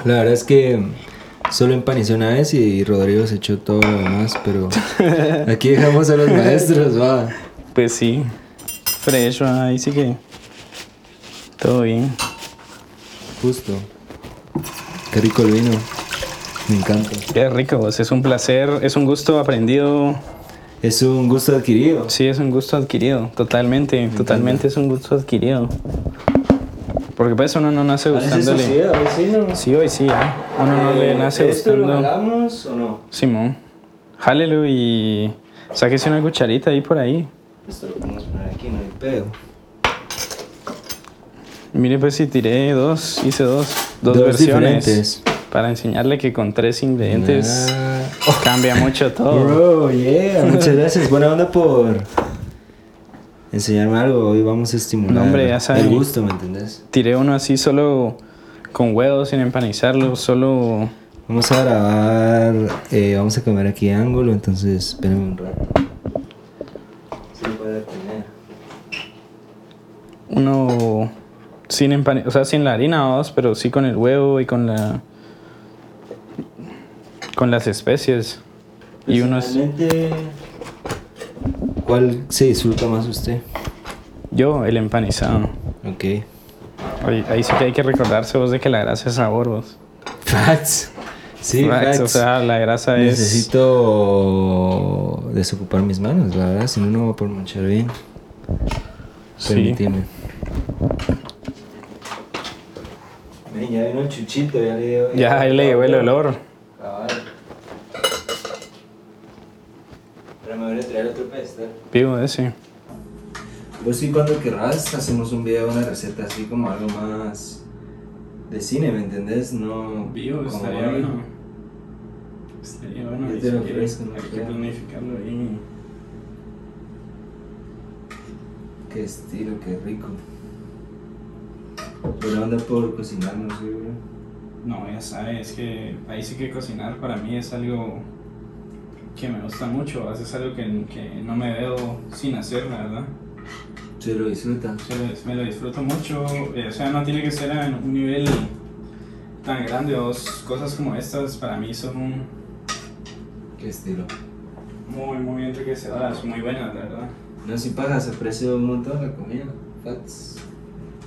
La verdad es que solo empanicé una vez y Rodrigo se echó todo lo demás, pero aquí dejamos a los maestros, va. Pues sí. Fresh, ahí sí que. Todo bien. Justo. Qué rico el vino. Me encanta. Qué rico, es un placer, es un gusto aprendido. Es un gusto adquirido. Sí, es un gusto adquirido, totalmente, totalmente es un gusto adquirido. Porque pues uno no nace gustándole. Sí, hoy sí, ¿eh? uno no le nace ¿Esto lo gustando. hagamos o no? Simón, jálelo y sáquese una cucharita ahí por ahí. Esto lo podemos poner aquí, no hay pedo. Mire, pues si tiré dos, hice dos, dos, Dos versiones. diferentes. Para enseñarle que con tres ingredientes Ah. cambia mucho todo. Bro, yeah, muchas (laughs) gracias. Buena onda por enseñarme algo. Hoy vamos a estimular No, hombre, ya saben. el gusto, ¿me entendés? Tiré uno así solo con huevos sin empanizarlo, solo Vamos a grabar, eh, vamos a comer aquí ángulo, entonces espérenme un rato. Sí, puede tener. uno sin empanizar, o sea, sin la harina, vamos, pero sí con el huevo y con la con las especies. Y uno es ¿Cuál se disfruta más usted? yo, el empanizado. Ok. Ahí, ahí sí que hay que recordarse vos de que la grasa es sabor, vos. Facts. Sí, Facts, facts. O sea, la grasa es... Necesito desocupar mis manos, la verdad, si no, no voy a poder manchar bien. Sí. Permíteme. Ven, ya vino el chuchito, ya le dio. Ya, ahí le llegó el olor. Cabal. Pero me voy a traer otro pez. Vivo ese. Vos sí, cuando querrás, hacemos un video, una receta así como algo más de cine, ¿me entendés? No. como hoy. Estaría bueno. Ya y te lo ofrezco, no hay que planificarlo ahí. Qué estilo, qué rico. Pero anda por cocinar, no sé, bro. No, ya sabes, es que ahí sí que cocinar para mí es algo que me gusta mucho. Es algo que, que no me veo sin hacer, la verdad. Se lo disfruta. Se lo- me lo disfruto mucho. eh, o sea, no tiene que ser en un nivel tan grande. Dos cosas como estas para mí son Qué estilo. muy, muy enriquecedoras, muy buenas, la verdad. No, si pagas, aprecio un montón la comida. Fats.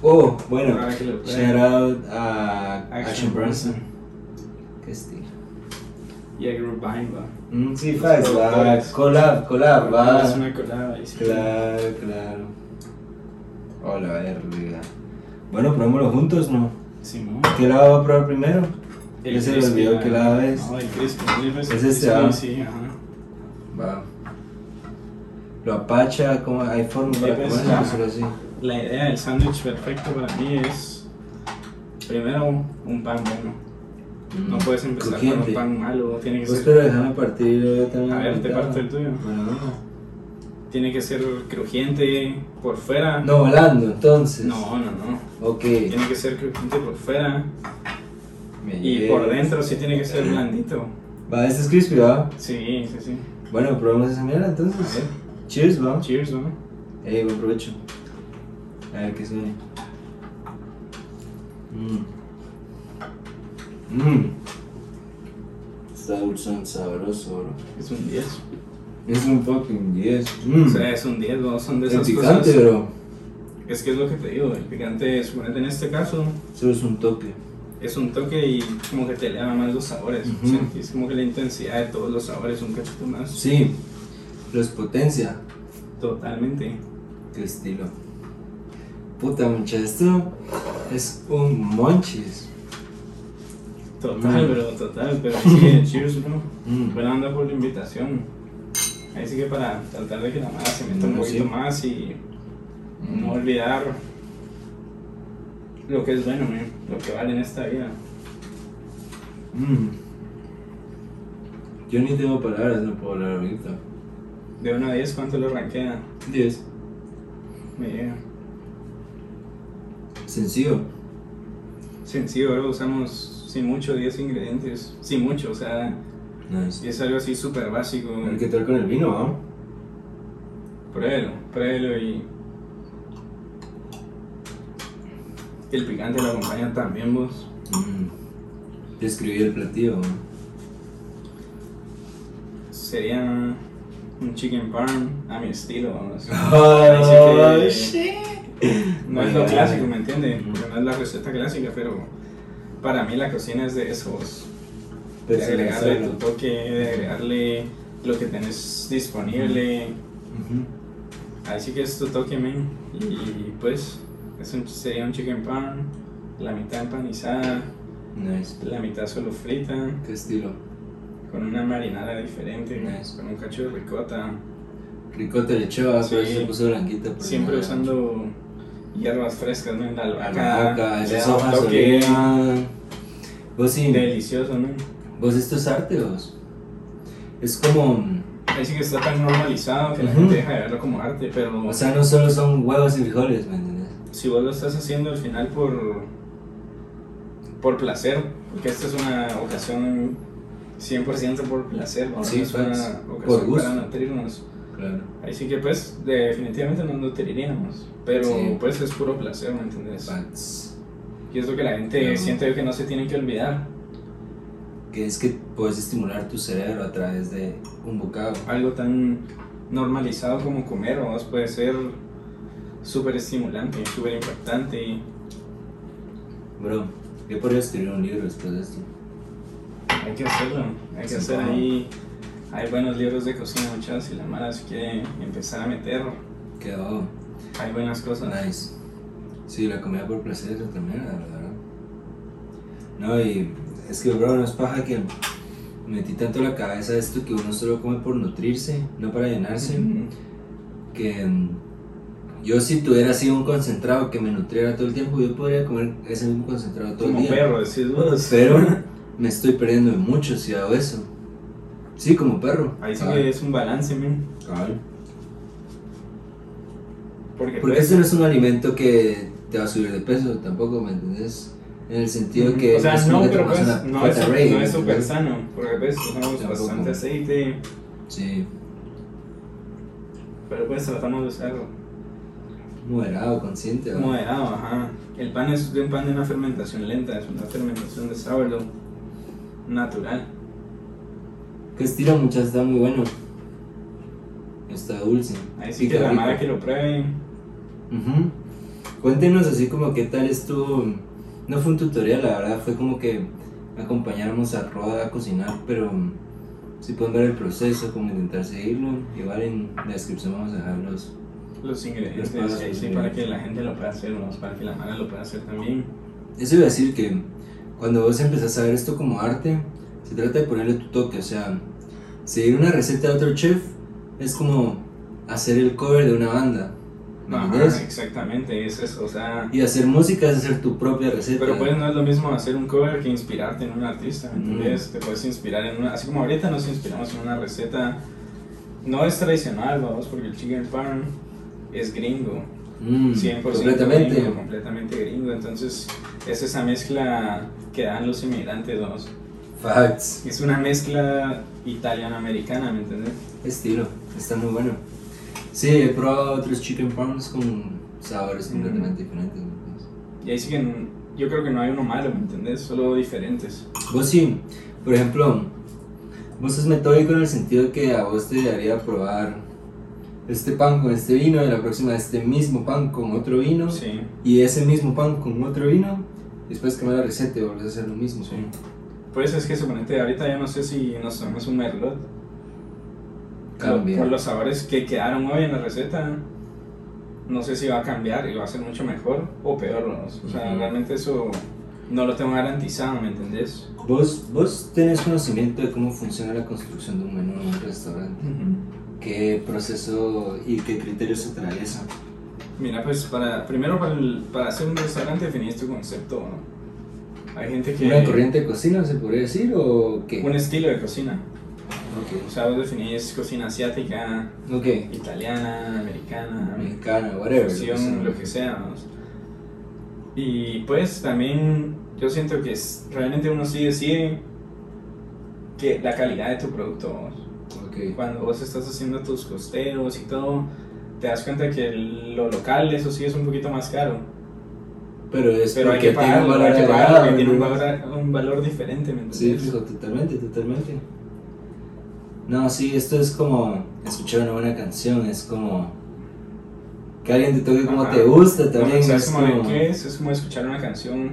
Oh, bueno. Shout out a Action Action Bronson. Bronson. Qué estilo. Y a Group va. Mm, sí, va. productores. Collab, collab, va. Es una colada ahí, sí. Claro, claro. Hola, verga. Bueno, probémoslo juntos, ¿no? Simón. ¿Qué lado va a probar primero? El Ya se olvidó la- qué lado es. No, el crispy, Es este, ah. Sí, ajá. Va. Lo apacha, ¿cómo hay forma para pues, comerlo? así. La idea del sándwich perfecto para mí es primero un pan bueno. No puedes empezar con un pan malo, tiene que Pues ser, pero déjame partir yo también. A ver, te parto el tuyo. Bueno, no. tiene que ser crujiente por fuera. No, volando, entonces. no, no. no. Ok. Tiene que ser crujiente por fuera Me y por dentro sí tiene que ser blandito. Va, este es crispy, ¿va? Sí, sí, sí. Bueno, probemos esa mierda entonces. A ver. Cheers, ¿va? Cheers, ¿no? Ey, buen provecho. A ver qué suena. Mmm. Mmm. Está dulzón, sabroso, bro. Es un 10. Es un fucking 10. Mmm. O sea, es un 10, ¿no? son de el esas picante, cosas. bro. Es que es lo que te digo, el picante, suponete en este caso, Solo es un toque. es un toque y como que te eleva más los sabores. O sea, es como que la intensidad de todos los sabores un cachito más. Sí. Los potencia. Totalmente. Qué estilo. Puta, mucha, esto es un monchis. Total, Mm. bro, total. Pero sí, cheers, bro. Mm. Buena onda por la invitación. Ahí sí que para tratar de que la mala se meta un Mm, poquito más y Mm. no olvidar lo que es bueno, man, lo que vale en esta vida. Mm. Yo ni tengo palabras, no puedo hablar ahorita. De 1 a 10, ¿cuánto lo rankea? 10. Me llega. Sencillo. Sencillo, bro, usamos sin mucho 10 ingredientes. Sin mucho, o sea, Nice. y es algo así súper básico. Ver qué tal con el vino, ¿no? Pruébelo, pruébelo y. El picante lo acompaña también, vos. Mm. Describí el platillo, ¿no? Sería un chicken parm a mi estilo, vamos. (laughs) Oh, sí shit. que no es lo clásico. ¿me entiendes? Ujú. No es la receta clásica, pero para mí la cocina es de esos. De Pues, agregarle tu toque, de agregarle lo que tenés disponible. Ujú. Así que es tu toque, men. Y pues es un- sería un chicken pan, la mitad empanizada, Nice. la mitad solo frita, Qué estilo. con una marinada diferente, Nice. con un cacho de ricota. Ricota le echó, Sí. se puso blanquita. Siempre usando hierbas frescas, ¿no? La La albahaca, esas hojas. Vos sí, delicioso, ¿no? vos esto es arte, vos. Es como, Ahí sí que está tan normalizado que la gente deja de verlo como arte, pero o sea, no solo son huevos y frijoles, ¿me entiendes? si vos lo estás haciendo al final por, por placer, porque esta es una ocasión 100% por placer, ¿no? Sí, No es una ocasión Por gusto. para nutrirnos. Claro. Ahí sí que pues definitivamente nos nutriríamos, pero Sí. pues es puro placer, ¿me entiendes? Facts. Y es lo que la gente siente que no se tiene que olvidar, Que es que puedes estimular tu cerebro a través de un bocado. algo tan normalizado como comer, vos puede ser súper estimulante, súper impactante. Bro, yo podría escribir un libro después de esto. Hay que hacerlo, hay que hacer ahí. Hay buenos libros de cocina, muchachos, si la Mara se quiere empezar a meter, Quedó hay buenas cosas. nice. Sí, la comida por placer es otra mierda, la verdad. No, y es que, bro, no es paja que metí tanto la cabeza esto que uno solo come por nutrirse, no para llenarse. Que mm, yo si tuviera así un concentrado que me nutriera todo el tiempo, yo podría comer ese mismo concentrado todo Como el día. perro, decís vos. Pero me estoy perdiendo mucho si hago eso. Sí, como perro. Ahí sí que es un balance, men. Cabal. Porque, Porque pues, este no es un alimento que te va a subir de peso tampoco, ¿me entendés? En el sentido que o sea, es no, pero pues, no es, no ¿me es súper sano, porque pues usamos Tampoco. bastante aceite, Sí, pero pues tratamos de usar moderado, consciente. ¿va? moderado, ajá. El pan es de un pan de una fermentación lenta, es una fermentación de sourdough natural. Que estilo muchas está muy bueno. Está dulce. Ahí sí que la mara que lo prueben. Ujú. Cuéntenos así como qué tal estuvo. No fue un tutorial, la verdad, fue como que acompañáramos a Roda a cocinar, pero si pueden ver el proceso, como intentar seguirlo, igual en la descripción vamos a dejar los. Los ingredientes, Los pasos, ahí sí, los para que la gente lo pueda hacer, ¿no? para que la mara lo pueda hacer también. Eso iba a decir que cuando vos empezás a ver esto como arte, se trata de ponerle tu toque, o sea, seguir una receta de otro chef es como hacer el cover de una banda, ¿me Ajá, exactamente, es eso, o sea... Y hacer música es hacer tu propia receta. Pero pues no es lo mismo hacer un cover que inspirarte en un artista, ¿me entiendes? Te puedes inspirar en una... Así como ahorita nos inspiramos en una receta... No es tradicional, vamos, porque el chicken farm es gringo. Mm, 100% completamente. gringo, completamente gringo. Entonces es esa mezcla que dan los inmigrantes, vamos. Facts. Es una mezcla italiana-americana, ¿me entiendes? Estilo, está muy bueno. Sí, he probado otros chicken farms con sabores Ujú. completamente diferentes. ¿me? Y ahí sí que n- yo creo que no hay uno malo, ¿me entendés? Solo diferentes. Vos sí, por ejemplo, vos sos metódico en el sentido que a vos te daría probar este pan con este vino y la próxima este mismo pan con otro vino Sí. y ese mismo pan con otro vino. Después cambiar la receta y volvés a hacer lo mismo. Sí. Por eso es que suponete, ahorita ya no sé si nos tomamos un merlot. Cambia. Por los sabores que quedaron hoy en la receta, no sé si va a cambiar y va a ser mucho mejor o peor. ¿no? O sea, Ujú. realmente eso no lo tengo garantizado, ¿me entendés? Vos, vos tenés conocimiento de cómo funciona la construcción de un menú en un restaurante. ¿Qué proceso y qué criterios se atraviesa? Mira, pues para, primero para, el- para hacer un restaurante definís tu concepto, ¿no? Hay gente que... ¿Una corriente de cocina se podría decir o qué? Un estilo de cocina. O Ok. sea, vos definís cocina asiática, Ok. italiana, americana, Mexicana, whatever. fusión, lo que sea. Y pues también yo siento que es- realmente uno sí decide que la calidad de tu producto. vamos. Ok. Cuando vos estás haciendo tus costeos y todo, te das cuenta que lo local, eso sí es un poquito más caro. Pero es Pero hay porque que tiene un valor hay que agregado, pagarlo, tiene un ¿no? valor, un valor diferente, ¿me Sí, fijo, totalmente, totalmente. No, sí, esto es como escuchar una buena canción, es como que alguien te toque como Ajá. te gusta también. ¿sabes es como como... qué es? Es como escuchar una canción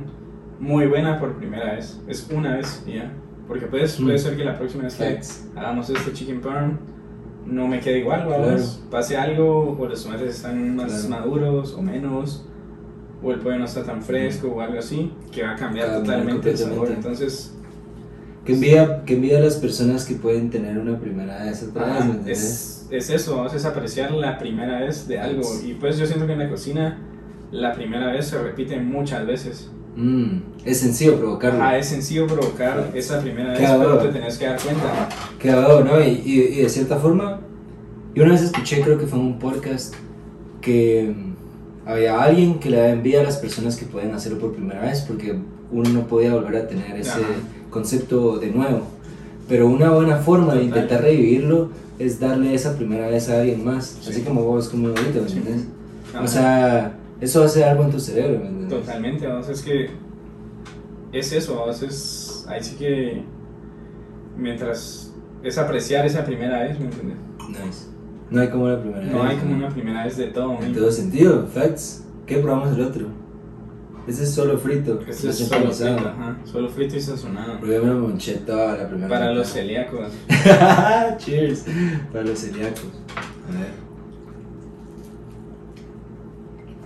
muy buena por primera vez. Es una vez y ya. Porque pues, Mm. puede ser que la próxima vez que hagamos este chicken parm no me quede igual. Claro. Pase algo, o los tomates están más Claro. maduros o menos, o el pollo no está tan fresco o algo así, que va a cambiar Cambia totalmente el sabor. Entonces, Que envidia, que envidia a las personas que pueden tener una primera vez otra vez, ajá, ¿me entiendes? es, es eso, es apreciar la primera vez de algo. Y pues yo siento que en la cocina la primera vez se repite muchas veces. Mm, es sencillo provocarlo. Ah, es sencillo provocar esa primera vez, pero te tenés que dar cuenta. Claro, ¿no? Y, y, y de cierta forma, yo una vez escuché, creo que fue en un podcast, que había alguien que le daba envidia a las personas que pueden hacerlo por primera vez, porque uno no podía volver a tener ese Ajá. concepto de nuevo. Pero una buena forma de Total. intentar revivirlo es darle esa primera vez a alguien más, Sí. así como vos, como ahorita, ¿me Sí. entiendes? Ajá. O sea, eso hace algo en tu cerebro, ¿me entiendes? Totalmente, vamos, es que es eso, vamos, es ahí sí que mientras es apreciar esa primera vez, ¿me entiendes? Nice. No hay como la primera vez. No hay como una primera vez de todo. En ¿no? todo sentido, facts. ¿Qué probamos el otro? Ese es solo frito. Este lo es solo frito, ajá, solo frito y sazonado. Lo monché toda la primera Para los celíacos. (laughs) Cheers. Para los celíacos. A ver.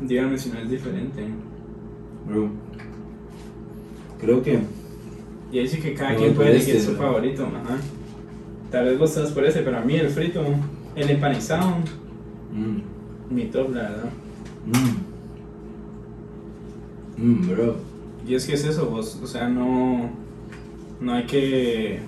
Dígame si no es diferente. Bro. Creo que. Y ahí sí que cada quien puede este, elegir su bro. favorito, ajá. Tal vez vos estás por ese, pero a mí el frito, el empanizado, Mmm. mi top, la verdad. Mmm. Mmm, bro. Y es que es eso, vos, o sea, no, no hay que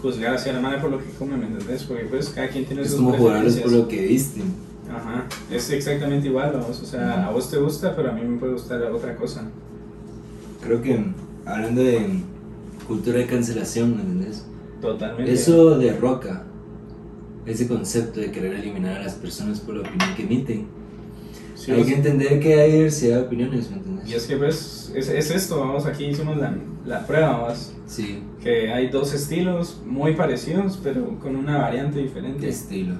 juzgar hacia la mano por lo que come, ¿me entendés? Porque pues cada quien tiene Es sus como jugarlos por lo que viste. Ajá, es exactamente igual, vamos. O sea, a vos te gusta, pero a mí me puede gustar otra cosa. Creo que hablando de cultura de cancelación, ¿me entendés? Totalmente. Eso derroca ese concepto de querer eliminar a las personas por la opinión que emiten. Sí, hay que entender que hay diversidad de opiniones, ¿me entendés? Y es que pues, es, es esto, vamos, aquí hicimos la, la prueba, vamos. Sí, Que hay dos estilos muy parecidos, pero con una variante de diferente. estilo.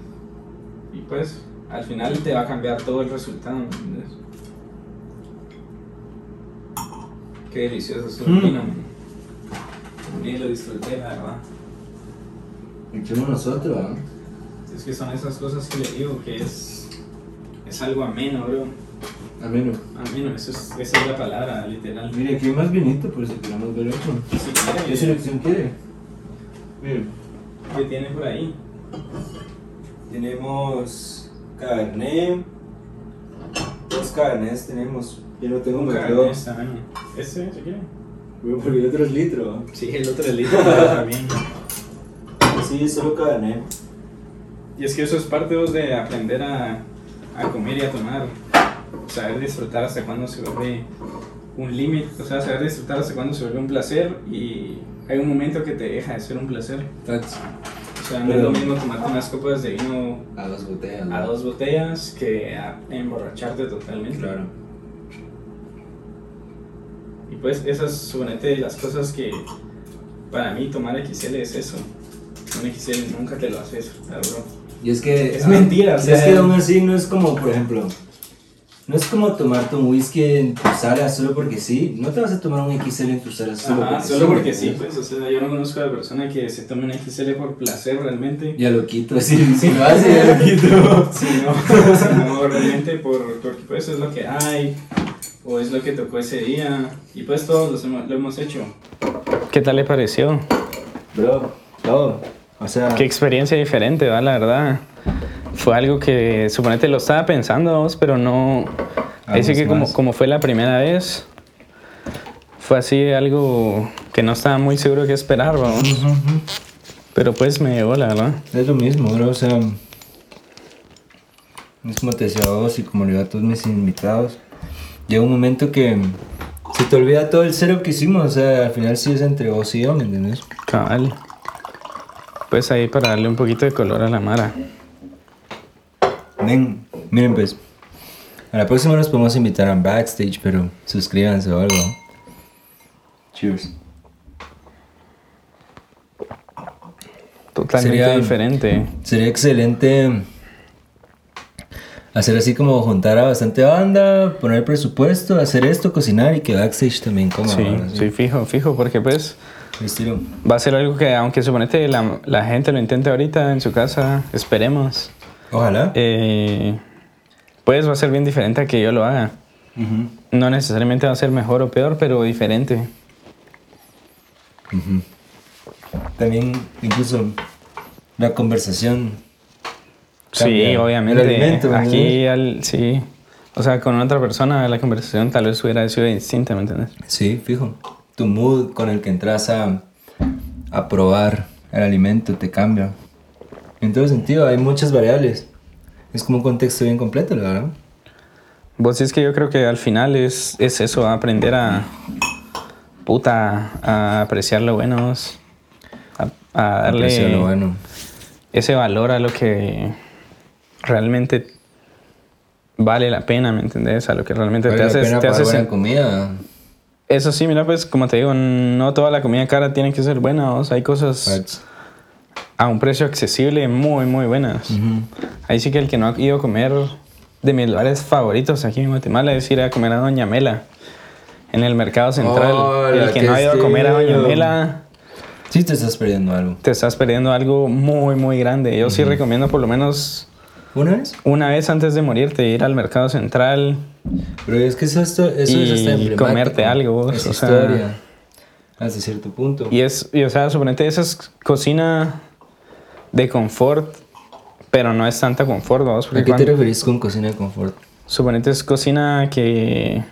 Y pues, al final te va a cambiar todo el resultado, ¿me entiendes? Qué delicioso es el Mm. vino, lo disfruté, la verdad. Echemos nosotros, ¿no? Es que son esas cosas que le digo, que es, es algo ameno, bro. Ameno. Ameno, eso es, esa es la palabra, literal. Mire, aquí hay más vinito por si queremos ver otro. Si ¿Qué quiere, selección quiere? Mire, ¿qué tiene por ahí? tenemos Cabernet. Dos Cabernets tenemos. Yo no tengo Un mercado. Cabernet está bueno. ¿Este, si quiere? Porque el otro es litro. Sí, el otro es litro, bien. Sí, solo Cabernet. Y es que eso es parte vos, de aprender a, a comer y a tomar. Saber disfrutar hasta cuándo se vuelve un límite, o sea, saber disfrutar hasta cuándo se vuelve un placer y hay un momento que te deja de ser un placer. O sea, no es lo mismo tomarte unas copas de vino A dos botellas. a dos botellas que a emborracharte totalmente. Claro. Y pues esas suponete las cosas que para mí tomar XL es eso. Un XL nunca te lo hace disfrutar, bro. Y es que. Es mentira, o Es sea- que aún así no es como, por ejemplo. No es como tomarte un whisky en tu sala solo porque sí. No te vas a tomar un XL en tu sala solo Ajá, porque solo sí. porque sí, pues, o sea, yo no conozco a la persona que se tome un XL por placer realmente. Ya lo quito, si, si lo (laughs) hace, ya lo quito. Sino, sino (laughs) realmente por, porque pues es lo que hay, o es lo que tocó ese día, y pues todos los hemos- lo hemos hecho. ¿Qué tal le pareció? Bro, todo. O sea, Qué experiencia diferente, ¿va? La verdad. Fue algo que suponete lo estaba pensando, vos, pero no. Ahí sí Vamos que como, como fue la primera vez, fue así algo que no estaba muy seguro qué esperar, vamos. Pero pues me llegó, la verdad. es lo mismo, bro. O sea, es como te decía a vos y como le digo a todos mis invitados. Llega un momento que se te olvida todo el cero que hicimos. O sea, al final sí es entre vos y yo, ¿me entiendes? Cabal. Pues ahí para darle un poquito de color a la mara. Miren pues. A la próxima nos podemos invitar a backstage, pero suscríbanse o algo. Cheers. Totalmente Sería- diferente. Sería excelente hacer así como juntar a bastante banda, poner presupuesto, hacer esto, cocinar y que backstage también coma. Sí, sí, fijo, fijo, porque pues Estilo. va a ser algo que, aunque suponete la, la gente lo intente ahorita en su casa, esperemos. Ojalá. eh, pues va a ser bien diferente a que yo lo haga. No necesariamente va a ser mejor o peor, pero diferente. También incluso la conversación. Sí, cambia. El obviamente. alimento, ¿no? Aquí, al, sí. O sea, con otra persona la conversación tal vez hubiera sido distinta, ¿me entiendes? Sí, fijo. Tu mood con el que entras a, a probar el alimento te cambia. En todo sentido, hay muchas variables. Es como un contexto bien completo, la verdad. Vos sí es que yo creo que al final es, es eso, aprender a. puta, a apreciar lo bueno, a, a darle lo bueno. ese valor a lo que realmente vale la pena, ¿me entendés? A lo que realmente Vale te hace, te hace comida. Eso sí, mira, pues como te digo, no toda la comida cara tiene que ser buena, o sea, hay cosas a un precio accesible muy, muy buenas. Ahí sí que el que no ha ido a comer de mis lugares favoritos aquí en Guatemala es ir a comer a Doña Mela en el mercado central. El que no ha ido a comer a Doña. Mela Sí te estás perdiendo algo. te estás perdiendo algo muy, muy grande. Yo sí recomiendo por lo menos ¿Una vez? una vez antes de morirte ir al mercado central. Pero es que eso, esto, eso Y es hasta comerte algo, vos, o sea. historia. Hasta cierto punto. Y es, y, o sea, suponete, esa es cocina de confort, pero no es tanta confort, porque ¿A qué te referís con cocina de confort? Suponete es cocina que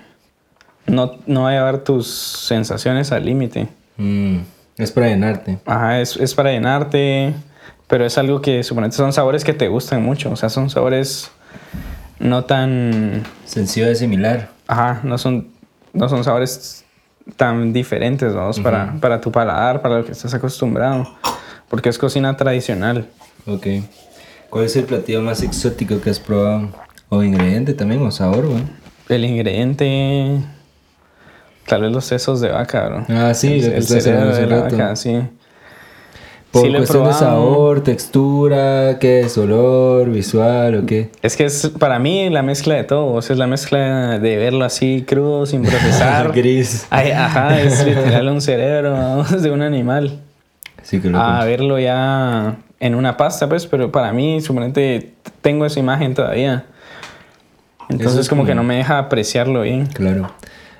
no, no va a llevar tus sensaciones al límite. Mm, Es para llenarte. Ajá, es, es para llenarte, pero es algo que suponete son sabores que te gustan mucho. O sea, son sabores no tan. Sencillo de asimilar. Ajá, no son, no son sabores tan diferentes, vamos, para, para tu paladar, para lo que estás acostumbrado. Porque es cocina tradicional. Ok. ¿Cuál es el platillo más exótico que has probado? ¿O ingrediente también? ¿O sabor, güey? El ingrediente. Tal vez los sesos de vaca, bro. Ah, sí, el, el cerebro de la vaca, sí. Por Sí cuestión de sabor, textura, ¿qué es? ¿Olor, visual o qué? Es que es para mí la mezcla de todo. O sea, es la mezcla de verlo así crudo, sin (laughs) procesar. Gris. Ay, ajá, es literal un cerebro vamos, de un animal. Sí, que lo A verlo ya en una pasta, pues, pero para mí, suponete, tengo esa imagen todavía. Entonces, es como que como- no me deja apreciarlo bien. Claro.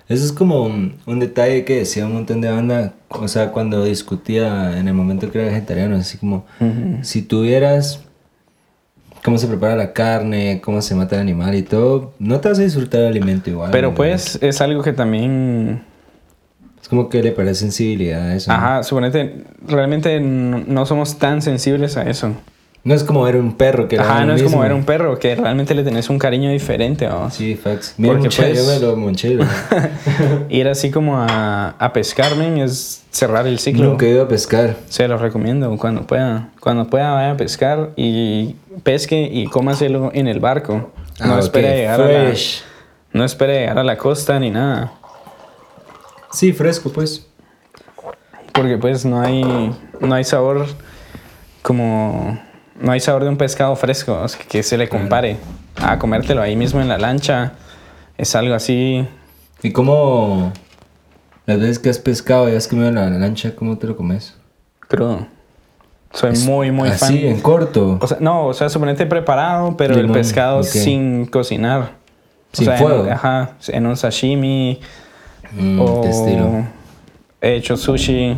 Eso es como un, un detalle que decía un montón de banda, o sea, cuando discutía en el momento que era vegetariano, así como, si tuvieras cómo se prepara la carne, cómo se mata el animal y todo, no te vas a disfrutar el alimento igual. Pero ¿no? pues es algo que también Es como que le parece sensibilidad a eso. ¿no? Ajá, suponete, realmente no, no somos tan sensibles a eso. No es como ver un perro que Ajá, no es como ver un perro, que realmente le tenés un cariño diferente. Sí, facts. Mira, Porque, mucha, pues- yo me lo monché. ¿no? Ir así como a, a pescar, men, es cerrar el ciclo. Nunca he ido a pescar. Se lo recomiendo cuando pueda. Cuando pueda vaya a pescar y pesque y cómaselo en el barco. No Ah, espere llegar a la, no espere llegar a la costa ni nada. Sí, fresco, pues. Porque pues no hay, no hay sabor como... No hay sabor de un pescado fresco o sea, que se le compare a comértelo ahí mismo en la lancha. Es algo así... ¿Y cómo las veces que has pescado y has comido en la lancha, cómo te lo comes? crudo. Soy muy, muy fan. Así, en corto. O sea, no, o sea, suponete preparado, pero el pescado sin cocinar. Sin o sea, fuego. En, ajá, en un sashimi Mm, o estilo. he hecho sushi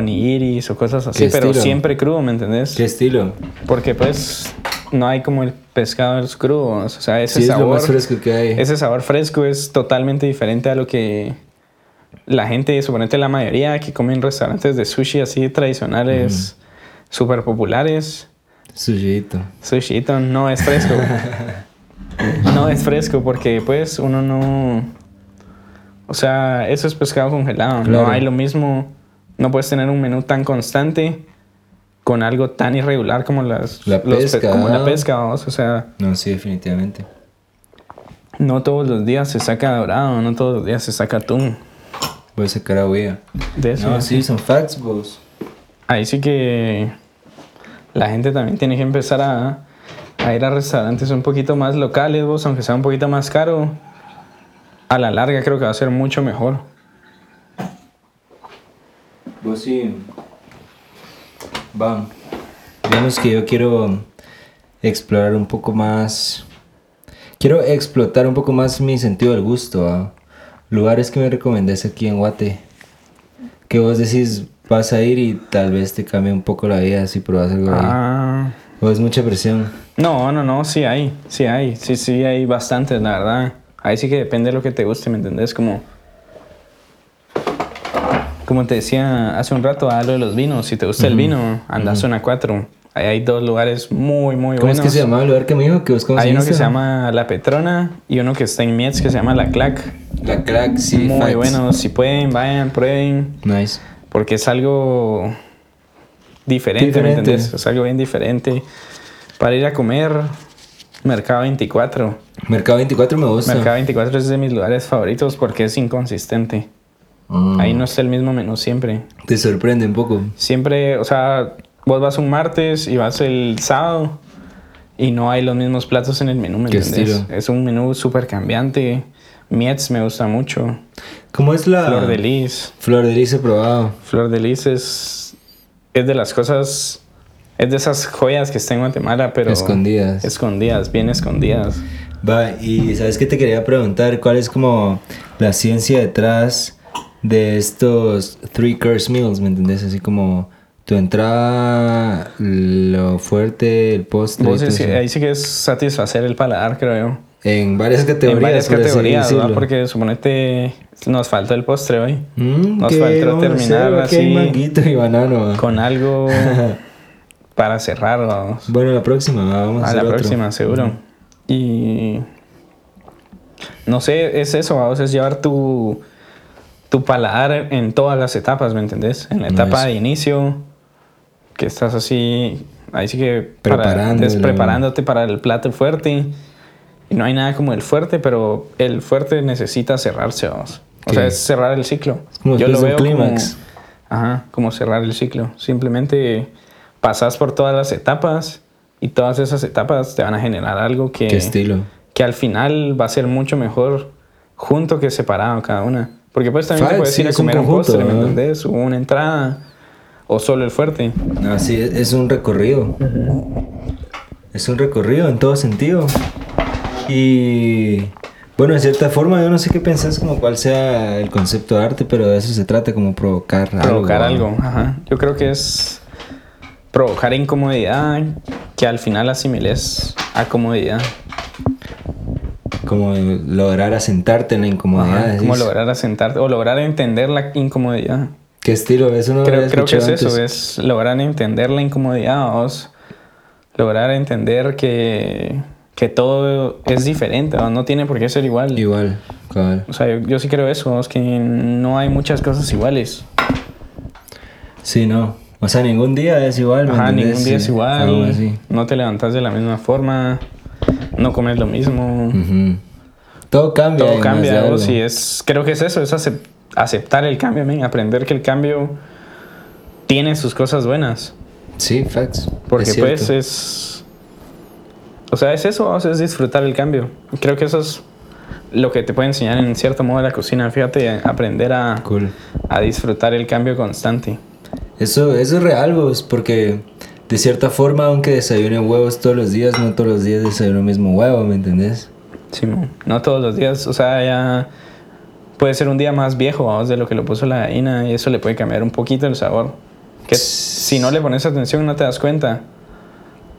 nigiris o cosas así, ¿Qué pero estilo? siempre crudo, ¿me entendés? ¿Qué estilo? Porque pues no hay como el pescado de los crudos, o sea, ese Sí, es lo sabor más fresco que hay. ese sabor fresco es totalmente diferente a lo que la gente, suponete la mayoría que come en restaurantes de sushi así tradicionales, súper populares, Suyito. Sushito no es fresco. (laughs) no es fresco porque pues uno no... O sea, eso es pescado congelado. Claro. No hay lo mismo. No puedes tener un menú tan constante con algo tan irregular como las La los pe- pesca, como la ¿no? pesca. O sea, No, sí, definitivamente. no todos los días se saca dorado, no todos los días se saca atún. Voy a sacar agüilla. De eso. No, sí, son facts, vos. Ahí sí que la gente también tiene que empezar a, a ir a restaurantes un poquito más locales, vos, aunque sea un poquito más caro. A la larga creo que va a ser mucho mejor. Vos sí. Van. Digamos que yo quiero explorar un poco más. Quiero explotar un poco más mi sentido del gusto. ¿va? Lugares que me recomendés aquí en Guate. Que vos decís, vas a ir y tal vez te cambie un poco la vida si probas algo ahí. Ah, O es mucha presión. no, no, no, sí hay, sí hay, sí, sí hay bastantes, la verdad. Ahí sí que depende de lo que te guste, ¿me entendés? Como, como te decía hace un rato, a lo de los vinos. Si te gusta el vino, anda a zona 4. Ahí hay dos lugares muy, muy ¿Cómo buenos. es que se llamaba el lugar que me dijo? que vos Hay uno que se llama La Petrona y uno que está en Mietz que se llama La Clac. La Crack, sí. Muy facts. bueno. Si pueden, vayan, prueben. Nice. Porque es algo diferente, Diferente. ¿me entendés? Es algo bien diferente. Para ir a comer, Mercado 24. Mercado 24 me gusta. Mercado 24 es de mis lugares favoritos porque es inconsistente. Mm. Ahí no está el mismo menú siempre. Te sorprende un poco. Siempre, o sea, vos vas un martes y vas el sábado y no hay los mismos platos en el menú, ¿me estilo? Es un menú súper cambiante. Mietz me gusta mucho. ¿Cómo es la. Flor de Lis. Flor de lis he probado. Flor de Lis es, es de las cosas, es de esas joyas que está en Guatemala, pero... Escondidas. Escondidas, bien escondidas. Va, y sabes que te quería preguntar cuál es como la ciencia detrás de estos three course meals, ¿me entendés? Así como tu entrada, lo fuerte, el postre. Vos es- ahí sí que es satisfacer el paladar, creo yo. En varias categorías. en varias categorías, ¿verdad? decirlo. Porque suponete nos falta el postre hoy. Mm, nos ¿qué falta terminar así manguito y banano. con algo (laughs) para cerrar, vamos. Bueno, la próxima, va, vamos a, A hacer la otro. próxima, seguro. Y no sé, es eso, vamos, es llevar tu, tu paladar en todas las etapas, ¿me entendés? En la etapa Nice. de inicio, que estás así, ahí sí que para- preparándote para el plato fuerte. Y no hay nada como el fuerte, pero el fuerte necesita cerrarse, vamos. O ¿Qué? sea, es cerrar el ciclo. como Yo lo veo como, ajá, como cerrar el ciclo. Simplemente pasas por todas las etapas y todas esas etapas te van a generar algo que, ¿Qué estilo? que al final va a ser mucho mejor junto que separado cada una. Porque pues también te Facts, puedes sí, ir a un comer un, conjunto, postre, ¿me ¿no? entendés? Una entrada o solo el fuerte. No, sí, es, es un recorrido. Es un recorrido en todo sentido. Y bueno, en cierta forma, yo no sé qué pensás como cuál sea el concepto de arte, pero de eso se trata, como provocar, Provocar algo. algo, ajá. Yo creo que es provocar incomodidad que al final asimiles a comodidad. Como lograr asentarte en la incomodidad. Ajá, Como lograr asentarte o lograr entender la incomodidad. ¿Qué estilo? Eso no creo, creo que es escuchado eso, antes. es lograr entender la incomodidad, vos. lograr entender que, que todo es diferente, ¿no? no tiene por qué ser igual. Igual, cabal. O sea, yo, yo sí creo eso, vos, que no hay muchas cosas iguales. Sí, no. O sea, ningún día es igual. ¿me Ajá, entendés? ningún día es igual, no te levantas de la misma forma, no comes lo mismo. Todo cambia. todo cambia, vos, y es, creo que es eso, es acep- aceptar el cambio, aprender que el cambio tiene sus cosas buenas. Sí, facts. Porque Es pues es... O sea, es eso, o sea, es disfrutar el cambio. Creo que eso es lo que te puede enseñar en cierto modo la cocina. Fíjate, aprender a, Cool. a disfrutar el cambio constante. Eso, eso es real, vos, porque de cierta forma, aunque desayune huevos todos los días, no todos los días desayuno el mismo huevo, ¿me entendés? Simón. No todos los días, o sea, ya puede ser un día más viejo vamos, de lo que lo puso la gallina y eso le puede cambiar un poquito el sabor. Que si no le pones atención no te das cuenta.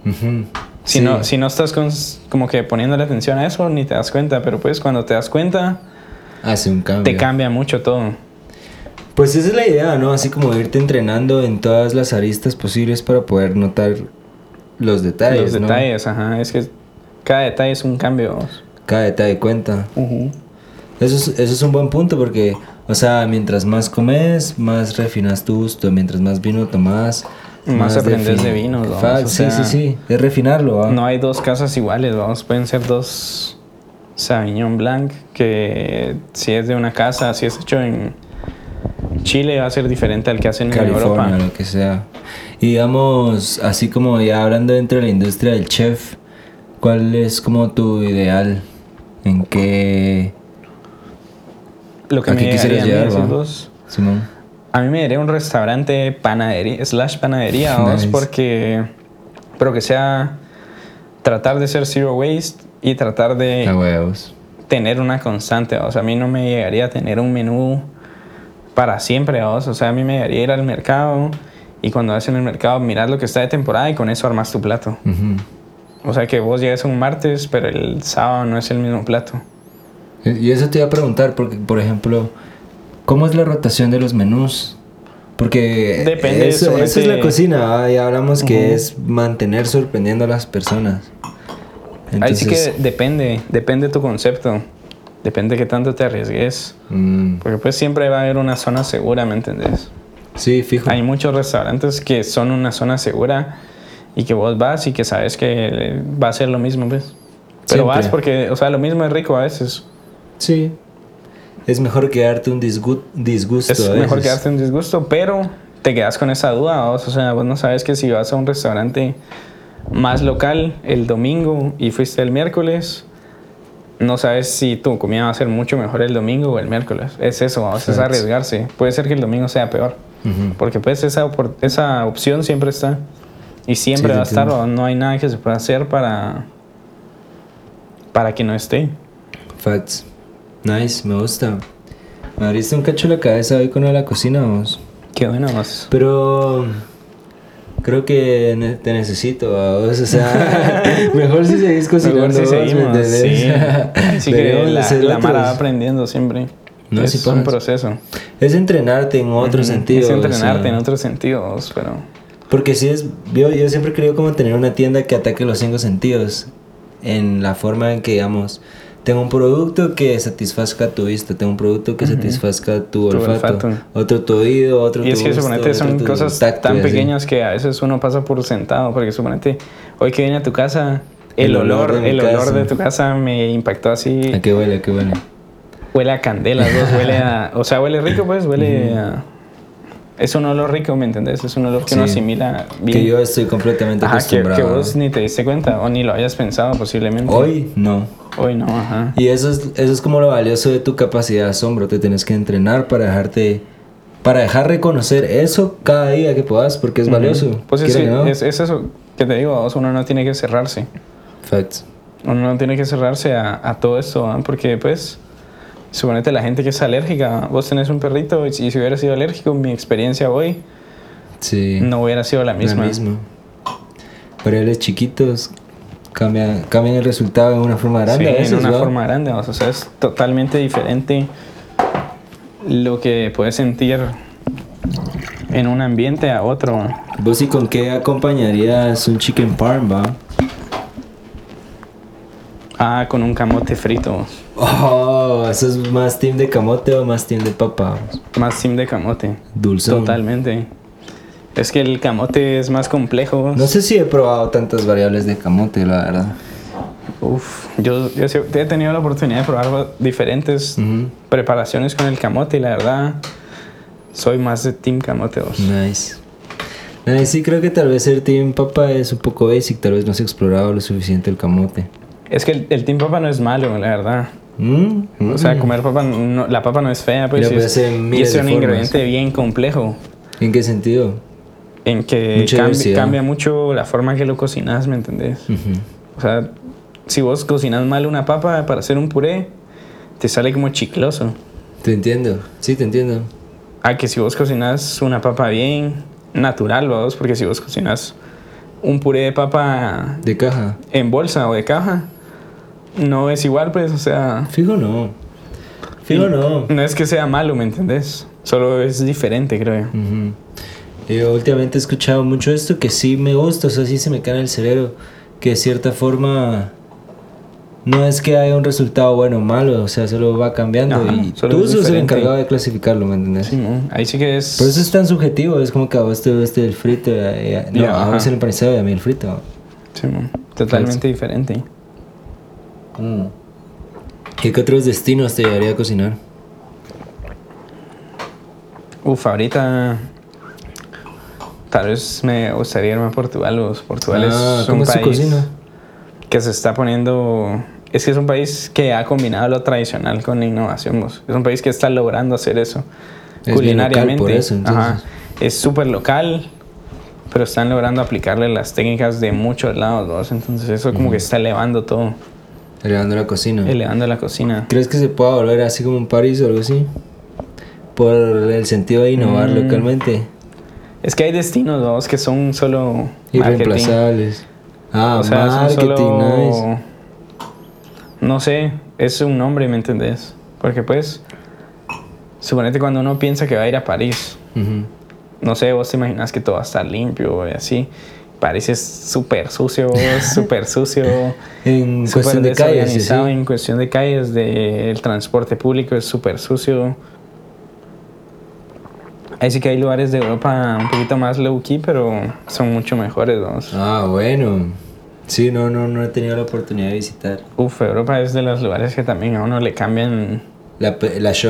Ujú. Si, Sí. no, si no estás con- como que poniéndole atención a eso, ni te das cuenta. Pero pues cuando te das cuenta, Hace un cambio. te cambia mucho todo. Pues esa es la idea, ¿no? Así como irte entrenando en todas las aristas posibles para poder notar los detalles, Los ¿no? detalles, ajá. Es que cada detalle es un cambio. Cada detalle cuenta. Eso es, eso es un buen punto porque, o sea, mientras más comes, más refinas tu gusto. Mientras más vino tomas, Más aprendes defin- de vinos, o sí, sea, sí, sí. Es refinarlo, ¿va? No hay dos casas iguales, vamos. Pueden ser dos Sauvignon Blanc, que si es de una casa, si es hecho en Chile, va a ser diferente al que hacen en California, Europa. lo que sea. Y digamos, así como ya hablando dentro de la industria del chef, ¿cuál es como tu ideal? ¿En qué, Lo que ¿A me qué quisieras llegaría a Simón? A mí me daría un restaurante panadería, slash panadería, (laughs) Nice. porque... Pero que sea... Tratar de ser zero waste y tratar de... A huevos. tener una constante, o sea, a mí no me llegaría a tener un menú para siempre, ¿vos? o sea, a mí me llegaría a ir al mercado y cuando vas en el mercado mirar lo que está de temporada y con eso armas tu plato. O sea, que vos llegues un martes, pero el sábado no es el mismo plato. Y eso te iba a preguntar, porque, por ejemplo, ¿cómo es la rotación de los menús? Porque Depende, eso, es la cocina, ¿va? ya hablamos que es mantener sorprendiendo a las personas. Ahí sí Entonces, que depende, depende tu concepto, depende qué tanto te arriesgues. mm, Porque pues siempre va a haber una zona segura, ¿me entendés? sí, fijo. Hay muchos restaurantes que son una zona segura y que vos vas y que sabes que va a ser lo mismo, pues. Pero Siempre. vas porque, o sea, lo mismo es rico a veces. Sí. Es mejor quedarte un disgu- disgusto. Es a mejor veces. quedarte en disgusto, pero te quedas con esa duda, vos. o sea, vos no sabes que si vas a un restaurante más local el domingo y fuiste el miércoles, no sabes si tu comida va a ser mucho mejor el domingo o el miércoles. Es eso, vamos, es Facts. arriesgarse. Puede ser que el domingo sea peor, Ujú. porque pues esa, esa opción siempre está. Y siempre Sí, va a estar, no hay nada que se pueda hacer para, para que no esté. Facts. Nice, me gusta. Me abriste un cacho la cabeza hoy con lo de la cocina, vamos. Qué bueno, vos. Pero creo que ne- te necesito, vos, o sea, (laughs) (laughs) mejor si seguís cocinando Mejor si vos, ¿me seguimos, entendés? sí. (laughs) Así que la, Mara va aprendiendo siempre. No, es sí, un pajas. proceso. Es entrenarte en otro Ujú, sentido. Es o entrenarte sea, en otros sentidos, pero... Porque si es, yo, yo siempre he querido como tener una tienda que ataque los cinco sentidos. En la forma en que, digamos, tengo un producto que satisfazca tu vista, tengo un producto que satisfazca tu Tu olfato, olfato. otro tu oído, otro Y tu es que gusto, suponete son cosas tacto, tan y así. pequeñas que a veces uno pasa por sentado, porque suponete, hoy que vine a tu casa, el, El olor el olor casa. de tu casa me impactó así, ¿A qué huele? ¿A qué huele? huele a candelas, huele a, o sea, huele rico pues, huele a, es un olor rico, ¿me entendés? Es un olor que uno Sí. asimila bien. Que yo estoy completamente Ajá, que, acostumbrado. que vos ni te diste cuenta o ni lo hayas pensado posiblemente. Hoy no. Hoy no, ajá. Y eso es, eso es como lo valioso de tu capacidad de asombro. Te tienes que entrenar para dejarte. Para dejar reconocer eso cada día que puedas, porque es valioso. Pues es, que que no. es, es eso que te digo, vos, uno no tiene que cerrarse. Facts. Uno no tiene que cerrarse a, a todo esto, ¿ah? porque pues, suponete la gente que es alérgica, vos tenés un perrito y si, si hubiera sido alérgico, mi experiencia hoy Sí. no hubiera sido la misma. La misma. Variables chiquitos cambian, cambian el resultado de una forma grande. Sí, a veces, en una ¿va? forma grande, o sea, es totalmente diferente lo que puedes sentir en un ambiente a otro. ¿Vos y con qué acompañarías un chicken parm, va? Ah, con un camote frito, Oh, ¿eso es más team de camote o más team de papa? más sim de camote. Dulzón. Totalmente. Es que el camote es más complejo. No sé si he probado tantas variables de camote, la verdad. Uf, yo, yo he tenido la oportunidad de probar diferentes preparaciones con el camote y la verdad soy más de Team Camote 2. Nice. Nice, sí, creo que tal vez el team papa es un poco basic, tal vez no se ha explorado lo suficiente el camote. Es que el, el Team Papa no es malo, la verdad. Mm, O sea, mm. comer papa, no- la papa no es fea, pues puede es, y es un formas. ingrediente bien complejo ¿En qué sentido? en que cambi- cambia mucho la forma que lo cocinas, ¿me entendés? O sea, si vos cocinas mal una papa para hacer un puré, te sale como chicloso. Te entiendo, sí, te entiendo. A que si vos cocinas una papa bien natural, vos, porque si vos cocinas un puré de papa De caja. en bolsa o de caja, no es igual, pues, o sea, Fijo no. Fijo no. no es que sea malo, ¿me entendés? Solo es diferente, creo yo. Ujú. Yo últimamente he escuchado mucho esto que sí me gusta, o sea, sí se me cae en el cerebro, que de cierta forma no es que haya un resultado bueno o malo, o sea, solo va cambiando Ajá, y tú sos el encargado de clasificarlo, ¿me entiendes? Sí. Ahí sí que es... Por eso es tan subjetivo, es como que a vos te gusta el frito, y a- y a- no, Ya, a vos el empanizado y a mí el frito. sí, totalmente diferente. Mm. ¿Y qué otros destinos te llevaría a cocinar? Uf, ahorita tal vez me gustaría irme a Portugal. Los Portugal Ah, es ¿cómo un es país cocina? que se está poniendo... Es que es un país que ha combinado lo tradicional con la innovación. vos. Es un país que está logrando hacer eso Es culinariamente. local por eso, entonces. Ajá. Es súper local, pero están logrando aplicarle las técnicas de muchos lados. vos. Entonces eso como que está elevando todo, Elevando la cocina. elevando la cocina. ¿Crees que se pueda volver así como en París o algo así? Por el sentido de innovar Mm. localmente. Es que hay destinos vos, que son solo. Irreemplazables. Ah, O sea, son marketing, solo- nice. No sé, es un nombre, ¿me entendés? Porque pues, suponete cuando uno piensa que va a ir a París, no sé, vos te imaginas que todo va a estar limpio y así. París es súper sucio, (laughs) súper sucio, En súper cuestión de calles, sí, en cuestión de calles, del transporte público es súper sucio. Ahí sí que hay lugares de Europa un poquito más low key, pero son mucho mejores, vamos. Ah, bueno. Sí, no, no, no he tenido la oportunidad de visitar. Uf, Europa es de los lugares que también a uno le cambian La,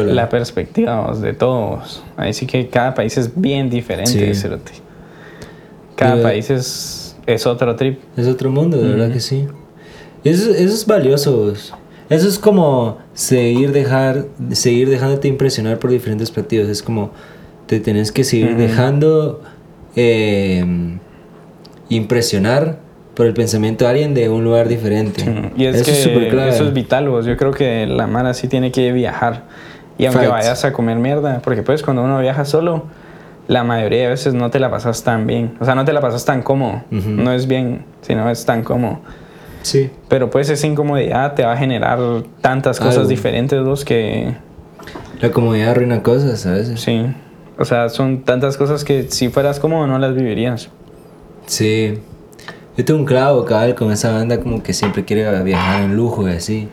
la perspectiva de todos. Ahí sí que cada país es bien diferente, Sí. Cada Pero- país es, es otro trip. Es otro mundo, de verdad que sí. Eso, eso es valioso. Eso es como seguir, dejar, seguir dejándote impresionar por diferentes platillos. Es como te tenés que seguir dejando eh, impresionar por el pensamiento de alguien de un lugar diferente. Y es eso que es súper clave. eso es vital, vos. Yo creo que la mara sí tiene que viajar. Y aunque Facts. vayas a comer mierda, porque pues cuando uno viaja solo, la mayoría de veces no te la pasas tan bien. O sea, no te la pasas tan cómodo. Ujú. No es bien, sino es tan cómodo. Sí. Pero pues esa incomodidad te va a generar tantas cosas Algo. diferentes, vos, que La comodidad arruina cosas a veces. sí. O sea, son tantas cosas que si fueras cómodo no las vivirías. Sí. Yo tengo un clavo, cabal, con esa banda como que siempre quiere viajar en lujo y así.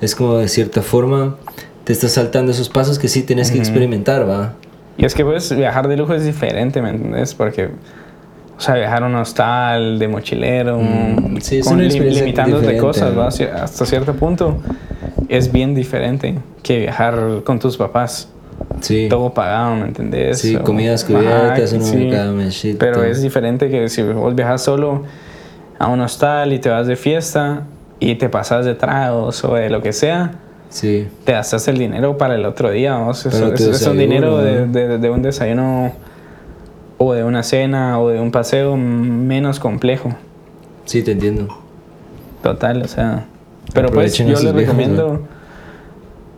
Es como de cierta forma te estás saltando esos pasos que sí tienes que experimentar, ¿va? Y es que pues viajar de lujo es diferente, ¿me entiendes? Porque, o sea, viajar a un hostal, de mochilero, Mm, sí, con una li- limitándote cosas, ¿no? Hasta cierto punto es bien diferente que viajar con tus papás. Sí. Todo pagado, ¿me entendés? Sí, O- comidas cubiertas, uno sí. Pero es diferente que si vos viajas solo a un hostal y te vas de fiesta y te pasas de tragos o de lo que sea, Sí. te gastas el dinero para el otro día. vamos. Es, Para tu es- un dinero de, ¿no? de- de un desayuno o de una cena o de un paseo menos complejo. Sí, te entiendo. Total, o sea. Pero pues yo esos le viejos, recomiendo.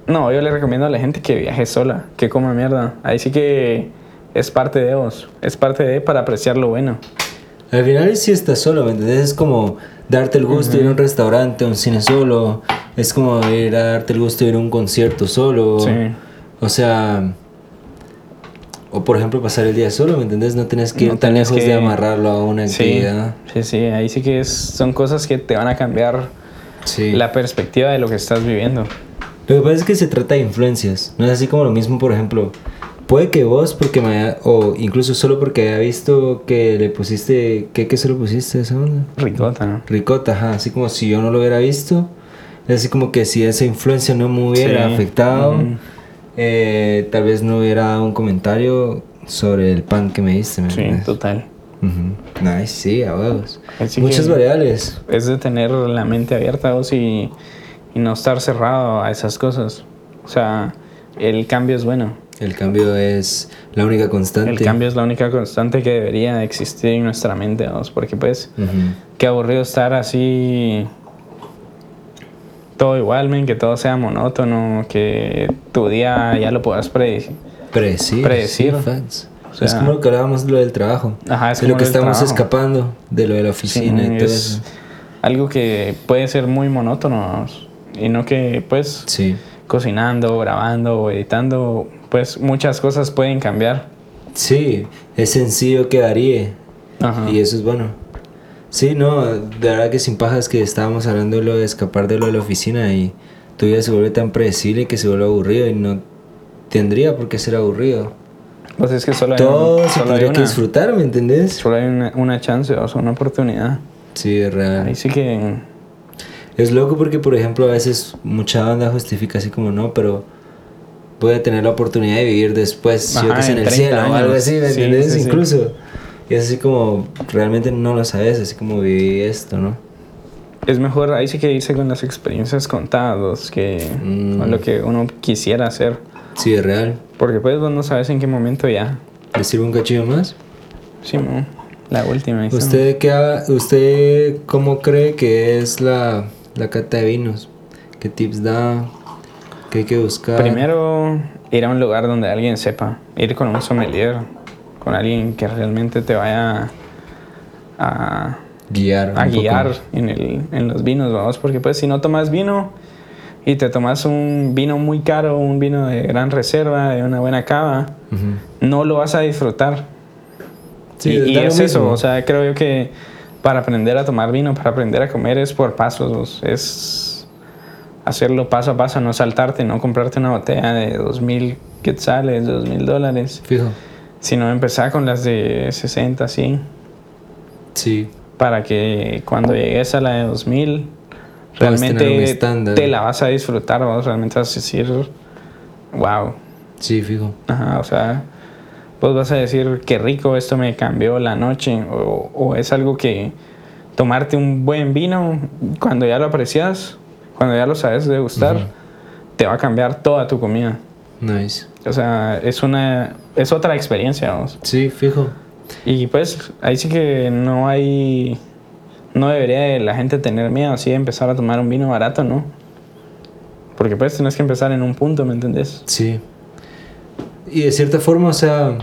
No, yo le recomiendo a la gente que viaje sola, que coma mierda. Ahí sí que es parte de vos, es parte de para apreciar lo bueno. Al final sí estás solo, ¿me entendés? Es como darte el gusto de ir a un restaurante, a un cine solo. Es como ir a darte el gusto de ir a un concierto solo. Sí. O sea... O por ejemplo pasar el día solo, ¿me entendés? No tienes que ir No tan tenés lejos que- de amarrarlo a una Sí, actividad. sí, sí, ahí sí que es, son cosas que te van a cambiar Sí. la perspectiva de lo que estás viviendo. Lo que pasa es que se trata de influencias. No es así como lo mismo, por ejemplo. Puede que vos, porque me haya- o incluso solo porque haya visto que le pusiste, ¿qué, qué se lo pusiste a esa onda? Ricota, ¿no? Ricota, ajá, así como si yo no lo hubiera visto, es así como que si esa influencia no me hubiera Sí, afectado, ujú. eh, tal vez no hubiera dado un comentario sobre el pan que me diste. ¿me Sí, entiendes? total. Ujú. Nice, sí, a huevos. Así Muchas variables. Es de tener la mente abierta vos y, y no estar cerrado a esas cosas. O sea, el cambio es bueno. El cambio es la única constante. El cambio es la única constante que debería existir en nuestra mente, vamos, porque pues, Ujú. qué aburrido estar así todo igual, men, que todo sea monótono, que tu día ya lo puedas predecir. Predecir. Predecir. sí, facts. O sea- es como lo que hablábamos de lo del trabajo. Ajá, es de lo que estamos trabajo. escapando, de lo de la oficina y todo es eso. algo que puede ser muy monótono, y no que pues Sí. cocinando, grabando o editando, pues muchas cosas pueden cambiar. Sí, es sencillo que varíe. Ajá. Y eso es bueno. Sí, no, de verdad que sin pajas que estábamos hablando de lo de escapar de lo de la oficina y tu vida se vuelve tan predecible que se vuelve aburrido y no tendría por qué ser aburrido. Pues es que solo hay, Todo se solo hay tendría que una, disfrutar, ¿me entendés? solo hay una, una chance, o sea, una oportunidad. Sí, es real. Ahí sí que... Es loco porque, por ejemplo, a veces mucha banda justifica así como no, pero a tener la oportunidad de vivir después, yo Ajá, que sé, en en el 30 cielo o algo años. así, ¿me Sí, entiendes? sí. Incluso. Y es así como, realmente no lo sabes, así como viví esto, ¿no? Es mejor, ahí sí que irse con las experiencias contadas que Mm. con lo que uno quisiera hacer. Sí, es real. Porque pues vos no sabes en qué momento ya. ¿Le sirve un cachillo más? Sí, mo, la última. ¿Usted, qué ha- ¿Usted cómo cree que es la, la cata de vinos? ¿Qué tips da? ¿Qué hay que buscar? Primero, ir a un lugar donde alguien sepa. Ir con un sommelier. Con alguien que realmente te vaya a, guiar. a poco. guiar en, el, en los vinos, vamos. Porque pues si no tomas vino y te tomas un vino muy caro, un vino de gran reserva, de una buena cava, no lo vas a disfrutar. Sí, y y es eso, mismo. o sea, creo yo que para aprender a tomar vino, para aprender a comer es por pasos, es hacerlo paso a paso, no saltarte, no comprarte una botella de 2000 quetzales, 2000 dólares, Fijo. sino empezar con las de 60, 100, Sí. para que cuando llegues a la de 2000, Puedas tener un realmente te la vas a disfrutar, ¿vos? realmente vas a decir, wow, Sí, fijo. Ajá, o sea, vos vas a decir qué rico esto me cambió la noche o, o es algo que tomarte un buen vino cuando ya lo aprecias, cuando ya lo sabes degustar, te va a cambiar toda tu comida. Nice. O sea, es una es otra experiencia, vamos. Sí, fijo. Y pues ahí sí que no hay no debería de la gente tener miedo así de empezar a tomar un vino barato, ¿no? Porque pues tienes que empezar en un punto, ¿me entendés? Sí. Y de cierta forma, o sea,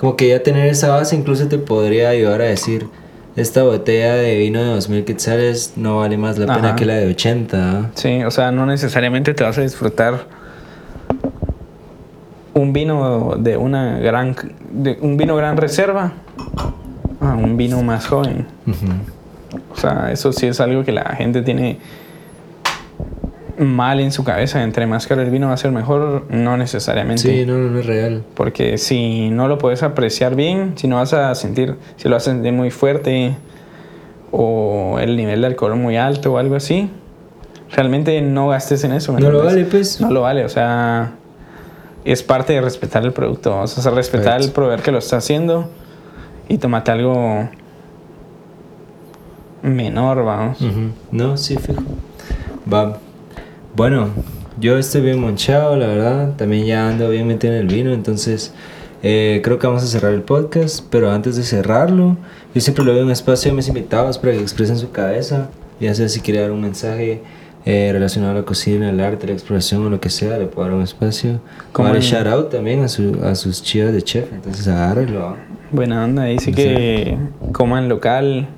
como que ya tener esa base incluso te podría ayudar a decir, esta botella de vino de 2000 quetzales no vale más la pena que la de 80. ¿ah? Sí, o sea, no necesariamente te vas a disfrutar un vino de una gran de un vino gran reserva a un vino más joven. O sea, eso sí es algo que la gente tiene mal en su cabeza. Entre más caro el vino va a ser mejor, no necesariamente. Sí, no, no, no es real. Porque si no lo puedes apreciar bien, si no vas a sentir, si lo vas a sentir muy fuerte o el nivel de alcohol muy alto o algo así, realmente no gastes en eso. ¿me No lo vale, pues. No lo vale, o sea, es parte de respetar el producto, o sea, respetar Right. el proveedor que lo está haciendo y tomate algo menor, vamos. No, sí, fijo. Va. Bueno, yo estoy bien monchado, la verdad. También ya ando bien metido en el vino, entonces eh, creo que vamos a cerrar el podcast. Pero antes de cerrarlo, yo siempre le doy un espacio a mis invitados para que expresen su cabeza. Ya sea si quiere dar un mensaje eh, relacionado a la cocina, el arte, la exploración o lo que sea, le puedo dar un espacio. Como en- shout out también a, su, a sus chivas de chef, entonces agárrenlo. Buena onda, dice que coman local,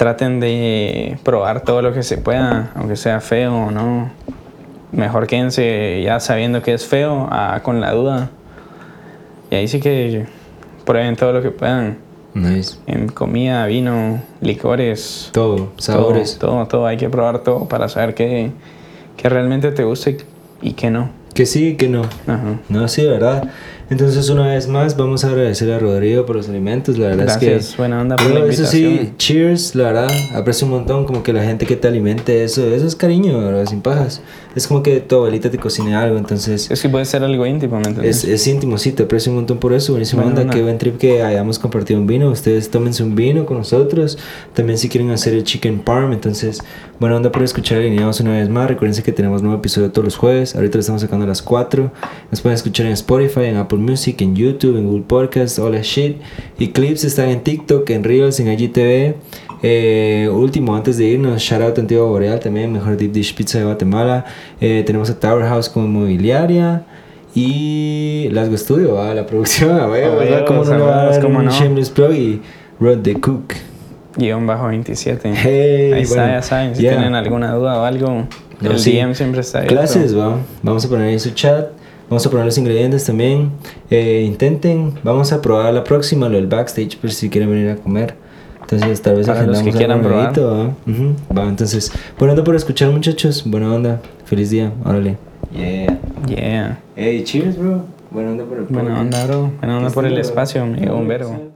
traten de probar todo lo que se pueda, aunque sea feo o no. Mejor quédense ya sabiendo que es feo a con la duda. Y ahí sí que prueben todo lo que puedan. Nice. En comida, vino, licores, Todo, sabores. Todo, todo, todo. Hay que probar todo para saber qué, qué realmente te gusta y, y qué no. Que sí, que no. Ajá. No, sí, de verdad. Entonces, una vez más, vamos a agradecer a Rodrigo por los alimentos. La verdad Gracias, es que. buena onda por la eso invitación. sí, cheers, la verdad. Aprecio un montón como que la gente que te alimente, eso, eso es cariño, ¿verdad? Sin pajas. Es como que tu abuelita te cocine algo, entonces. Es que puede ser algo íntimo, ¿me? Es, es íntimo, sí, te aprecio un montón por eso. Buenísima Buena onda, onda. qué buen trip que hayamos compartido un vino. Ustedes tómense un vino con nosotros. También si quieren hacer el chicken parm, entonces, buena onda por escuchar alineados una vez más. Recuerden que tenemos nuevo episodio todos los jueves. Ahorita lo estamos sacando a las 4. Nos pueden escuchar en Spotify, en Apple Music, en YouTube, en Google Podcast, all that shit. Y clips están en TikTok, en Reels, en IGTV. Eh, último, antes de irnos, shout out a Antigua Boreal también, mejor deep dish pizza de Guatemala. Eh, tenemos a Tower House como inmobiliaria. Y Lasgo Studio, ¿va? la producción, a ver, ¿verdad? ¿Cómo no dar cómo no. shameless plug y Rod the Cook? Guión bajo 27. Hey, Ahí está, bueno, ya saben. Si yeah. tienen alguna duda o algo, No, el sí. DM siempre está abierto. Clases, va. Vamos a poner ahí su chat. Vamos a poner los ingredientes también. Eh, intenten, vamos a probar la próxima, lo del backstage, por si quieren venir a comer. Entonces, tal vez Para los agendamos que quieran probar. ¿va? Entonces, buena onda por escuchar, muchachos. Buena onda. Feliz día. Órale. Yeah. Yeah. Hey, cheers, bro. Buena onda por el Buena onda, bro. Buena onda por el espacio, un verbo.